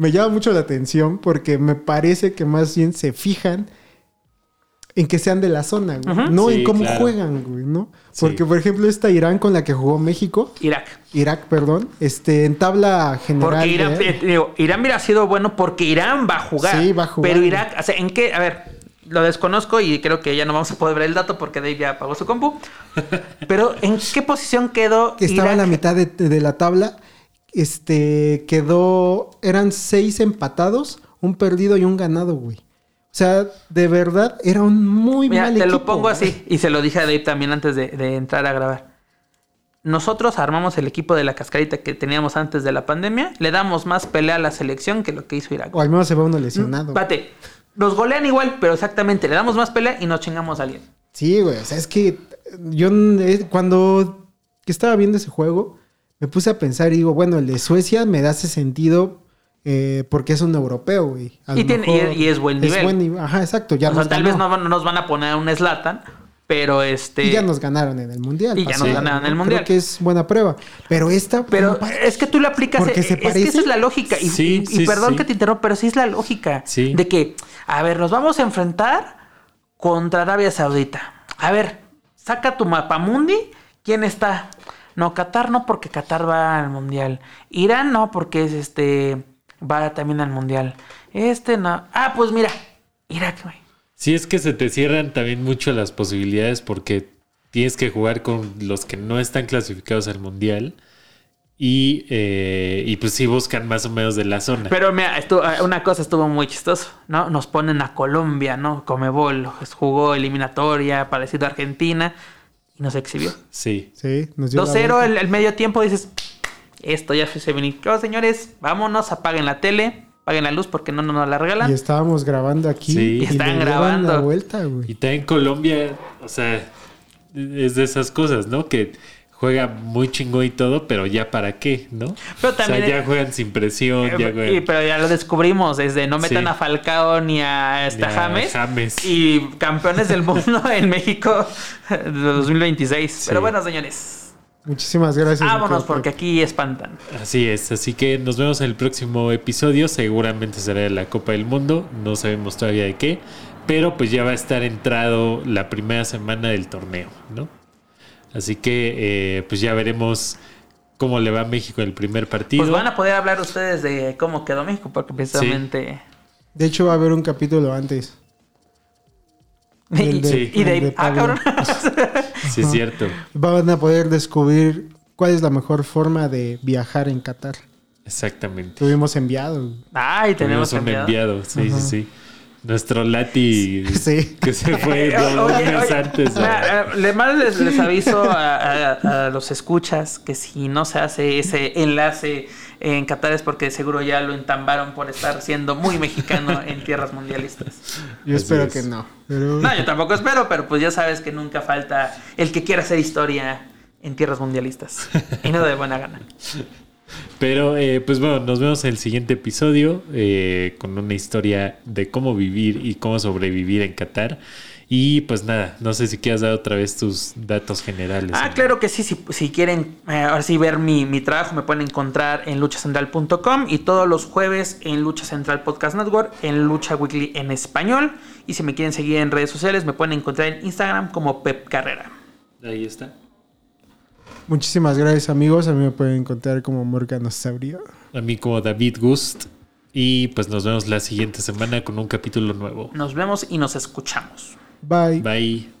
Me llama mucho la atención porque me parece que más bien se fijan en que sean de la zona, güey. No Sí, en cómo claro. juegan, güey, ¿no? Sí. Porque, por ejemplo, esta Irán con la que jugó México, Irak. Irak, perdón, este, en tabla general. Porque Irán, de- eh, digo, Irán hubiera sido bueno porque Irán va a jugar. Sí, va a jugar. Pero Irak, o sea, ¿en qué? A ver, lo desconozco y creo que ya no vamos a poder ver el dato porque Dave ya apagó su compu. <laughs> Pero ¿en qué posición quedó que estaba Irak? en la mitad de, de la tabla. Este quedó. Eran seis empatados, un perdido y un ganado, güey. O sea, de verdad, era un muy Mira, mal te equipo. lo pongo güey. así y se lo dije a Dave también antes de, de entrar a grabar. Nosotros armamos el equipo de la cascarita que teníamos antes de la pandemia. Le damos más pelea a la selección que lo que hizo Irak. O al menos se ve uno lesionado. Pate, nos golean igual, pero exactamente, le damos más pelea y nos chingamos a alguien. Sí, güey. O sea, es que yo eh, cuando estaba viendo ese juego, me puse a pensar y digo, bueno, el de Suecia me da ese sentido eh, porque es un europeo, güey. A Y tiene- mejor y- y es buen nivel. nivel. Ajá, exacto. Ya o sea, nos tal ganó. vez no, nos van a poner un Slatan, pero este. Y ya nos ganaron en el mundial. Y ya pasado, nos ganaron en el mundial. Creo que es buena prueba. Pero esta. Pero no es que tú le aplicas. Porque eh, se es que parece. esa es la lógica. Y, Sí, y- y sí, perdón sí. que te interrumpa, pero sí es la lógica. Sí. De que, a ver, nos vamos a enfrentar contra Arabia Saudita. A ver, saca tu mapa mundi. ¿Quién está? No, Qatar no, porque Qatar va al mundial. Irán no, porque es este. Va también al mundial. Este no. Ah, pues mira. Irak, güey. Sí, es que se te cierran también mucho las posibilidades porque tienes que jugar con los que no están clasificados al mundial y, eh, y pues sí buscan más o menos de la zona. Pero mira, estuvo- eh, una cosa estuvo muy chistoso, ¿no? Nos ponen a Colombia, ¿no? Comebol, jugó eliminatoria, parecido a Argentina, y nos exhibió. Sí, Sí, nos dio la 2-0 vuelta. el, el medio tiempo, dices, esto ya se vinició, señores, vámonos, apaguen la tele, apaguen la luz porque no no nos la regalan. Y estábamos grabando aquí. Sí. Y dieron grabando. la vuelta, güey. y también Colombia, o sea, es de esas cosas, ¿no? Que juega muy chingón y todo, pero ya para qué, ¿no? Pero también- o sea, ya juegan sin presión, ya Eh, juegan... y- pero ya lo descubrimos, desde no metan Sí. a Falcao ni a, este, Ni a James, James. y campeones del mundo <laughs> en México de 2026. Sí. Pero bueno, señores, Muchísimas gracias. vámonos porque aquí espantan. Así es, así que nos vemos en el próximo episodio, seguramente será de la Copa del Mundo, no sabemos todavía de qué, pero pues ya va a estar entrado la primera semana del torneo, ¿no? Así que eh, pues ya veremos cómo le va a México en el primer partido. Pues van a poder hablar ustedes de cómo quedó México, porque precisamente. De hecho, va a haber un capítulo antes. Y, El de- Sí. y de. ah, cabrón. <laughs> Sí, es cierto, Van a poder descubrir cuál es la mejor forma de viajar en Qatar. exactamente. Tuvimos enviado. Ay, tenemos Tuvimos un enviado. enviado, sí, sí, sí. Nuestro Lati <laughs> Sí. que se fue <laughs> dos Oye, meses antes. a- ah, ah, le- más les, les <laughs> aviso a, a- a los escuchas que si no se hace ese enlace en Qatar es porque seguro ya lo entambaron por estar siendo muy mexicano en tierras mundialistas. Yo Así espero es. que no. Pero No, yo tampoco espero, pero pues ya sabes que nunca falta el que quiera hacer historia en tierras mundialistas. Y no de buena gana. Pero eh, pues bueno, nos vemos en el siguiente episodio eh, con una historia de cómo vivir y cómo sobrevivir en Qatar. Y pues nada, no sé si quieras dar otra vez tus datos generales. Ah, claro que sí. Si, si quieren eh, ahora sí ver mi, mi trabajo, me pueden encontrar en luchacentral.com y todos los jueves en Lucha Central Podcast Network, en Lucha Weekly en español. Y si me quieren seguir en redes sociales, me pueden encontrar en Instagram como Pep Carrera. Ahí está. Muchísimas gracias, amigos. A mí me pueden encontrar como Morganosaurio. A mí como David Gust. Y pues nos vemos la siguiente semana con un capítulo nuevo. Nos vemos y nos escuchamos. Bye. Bye.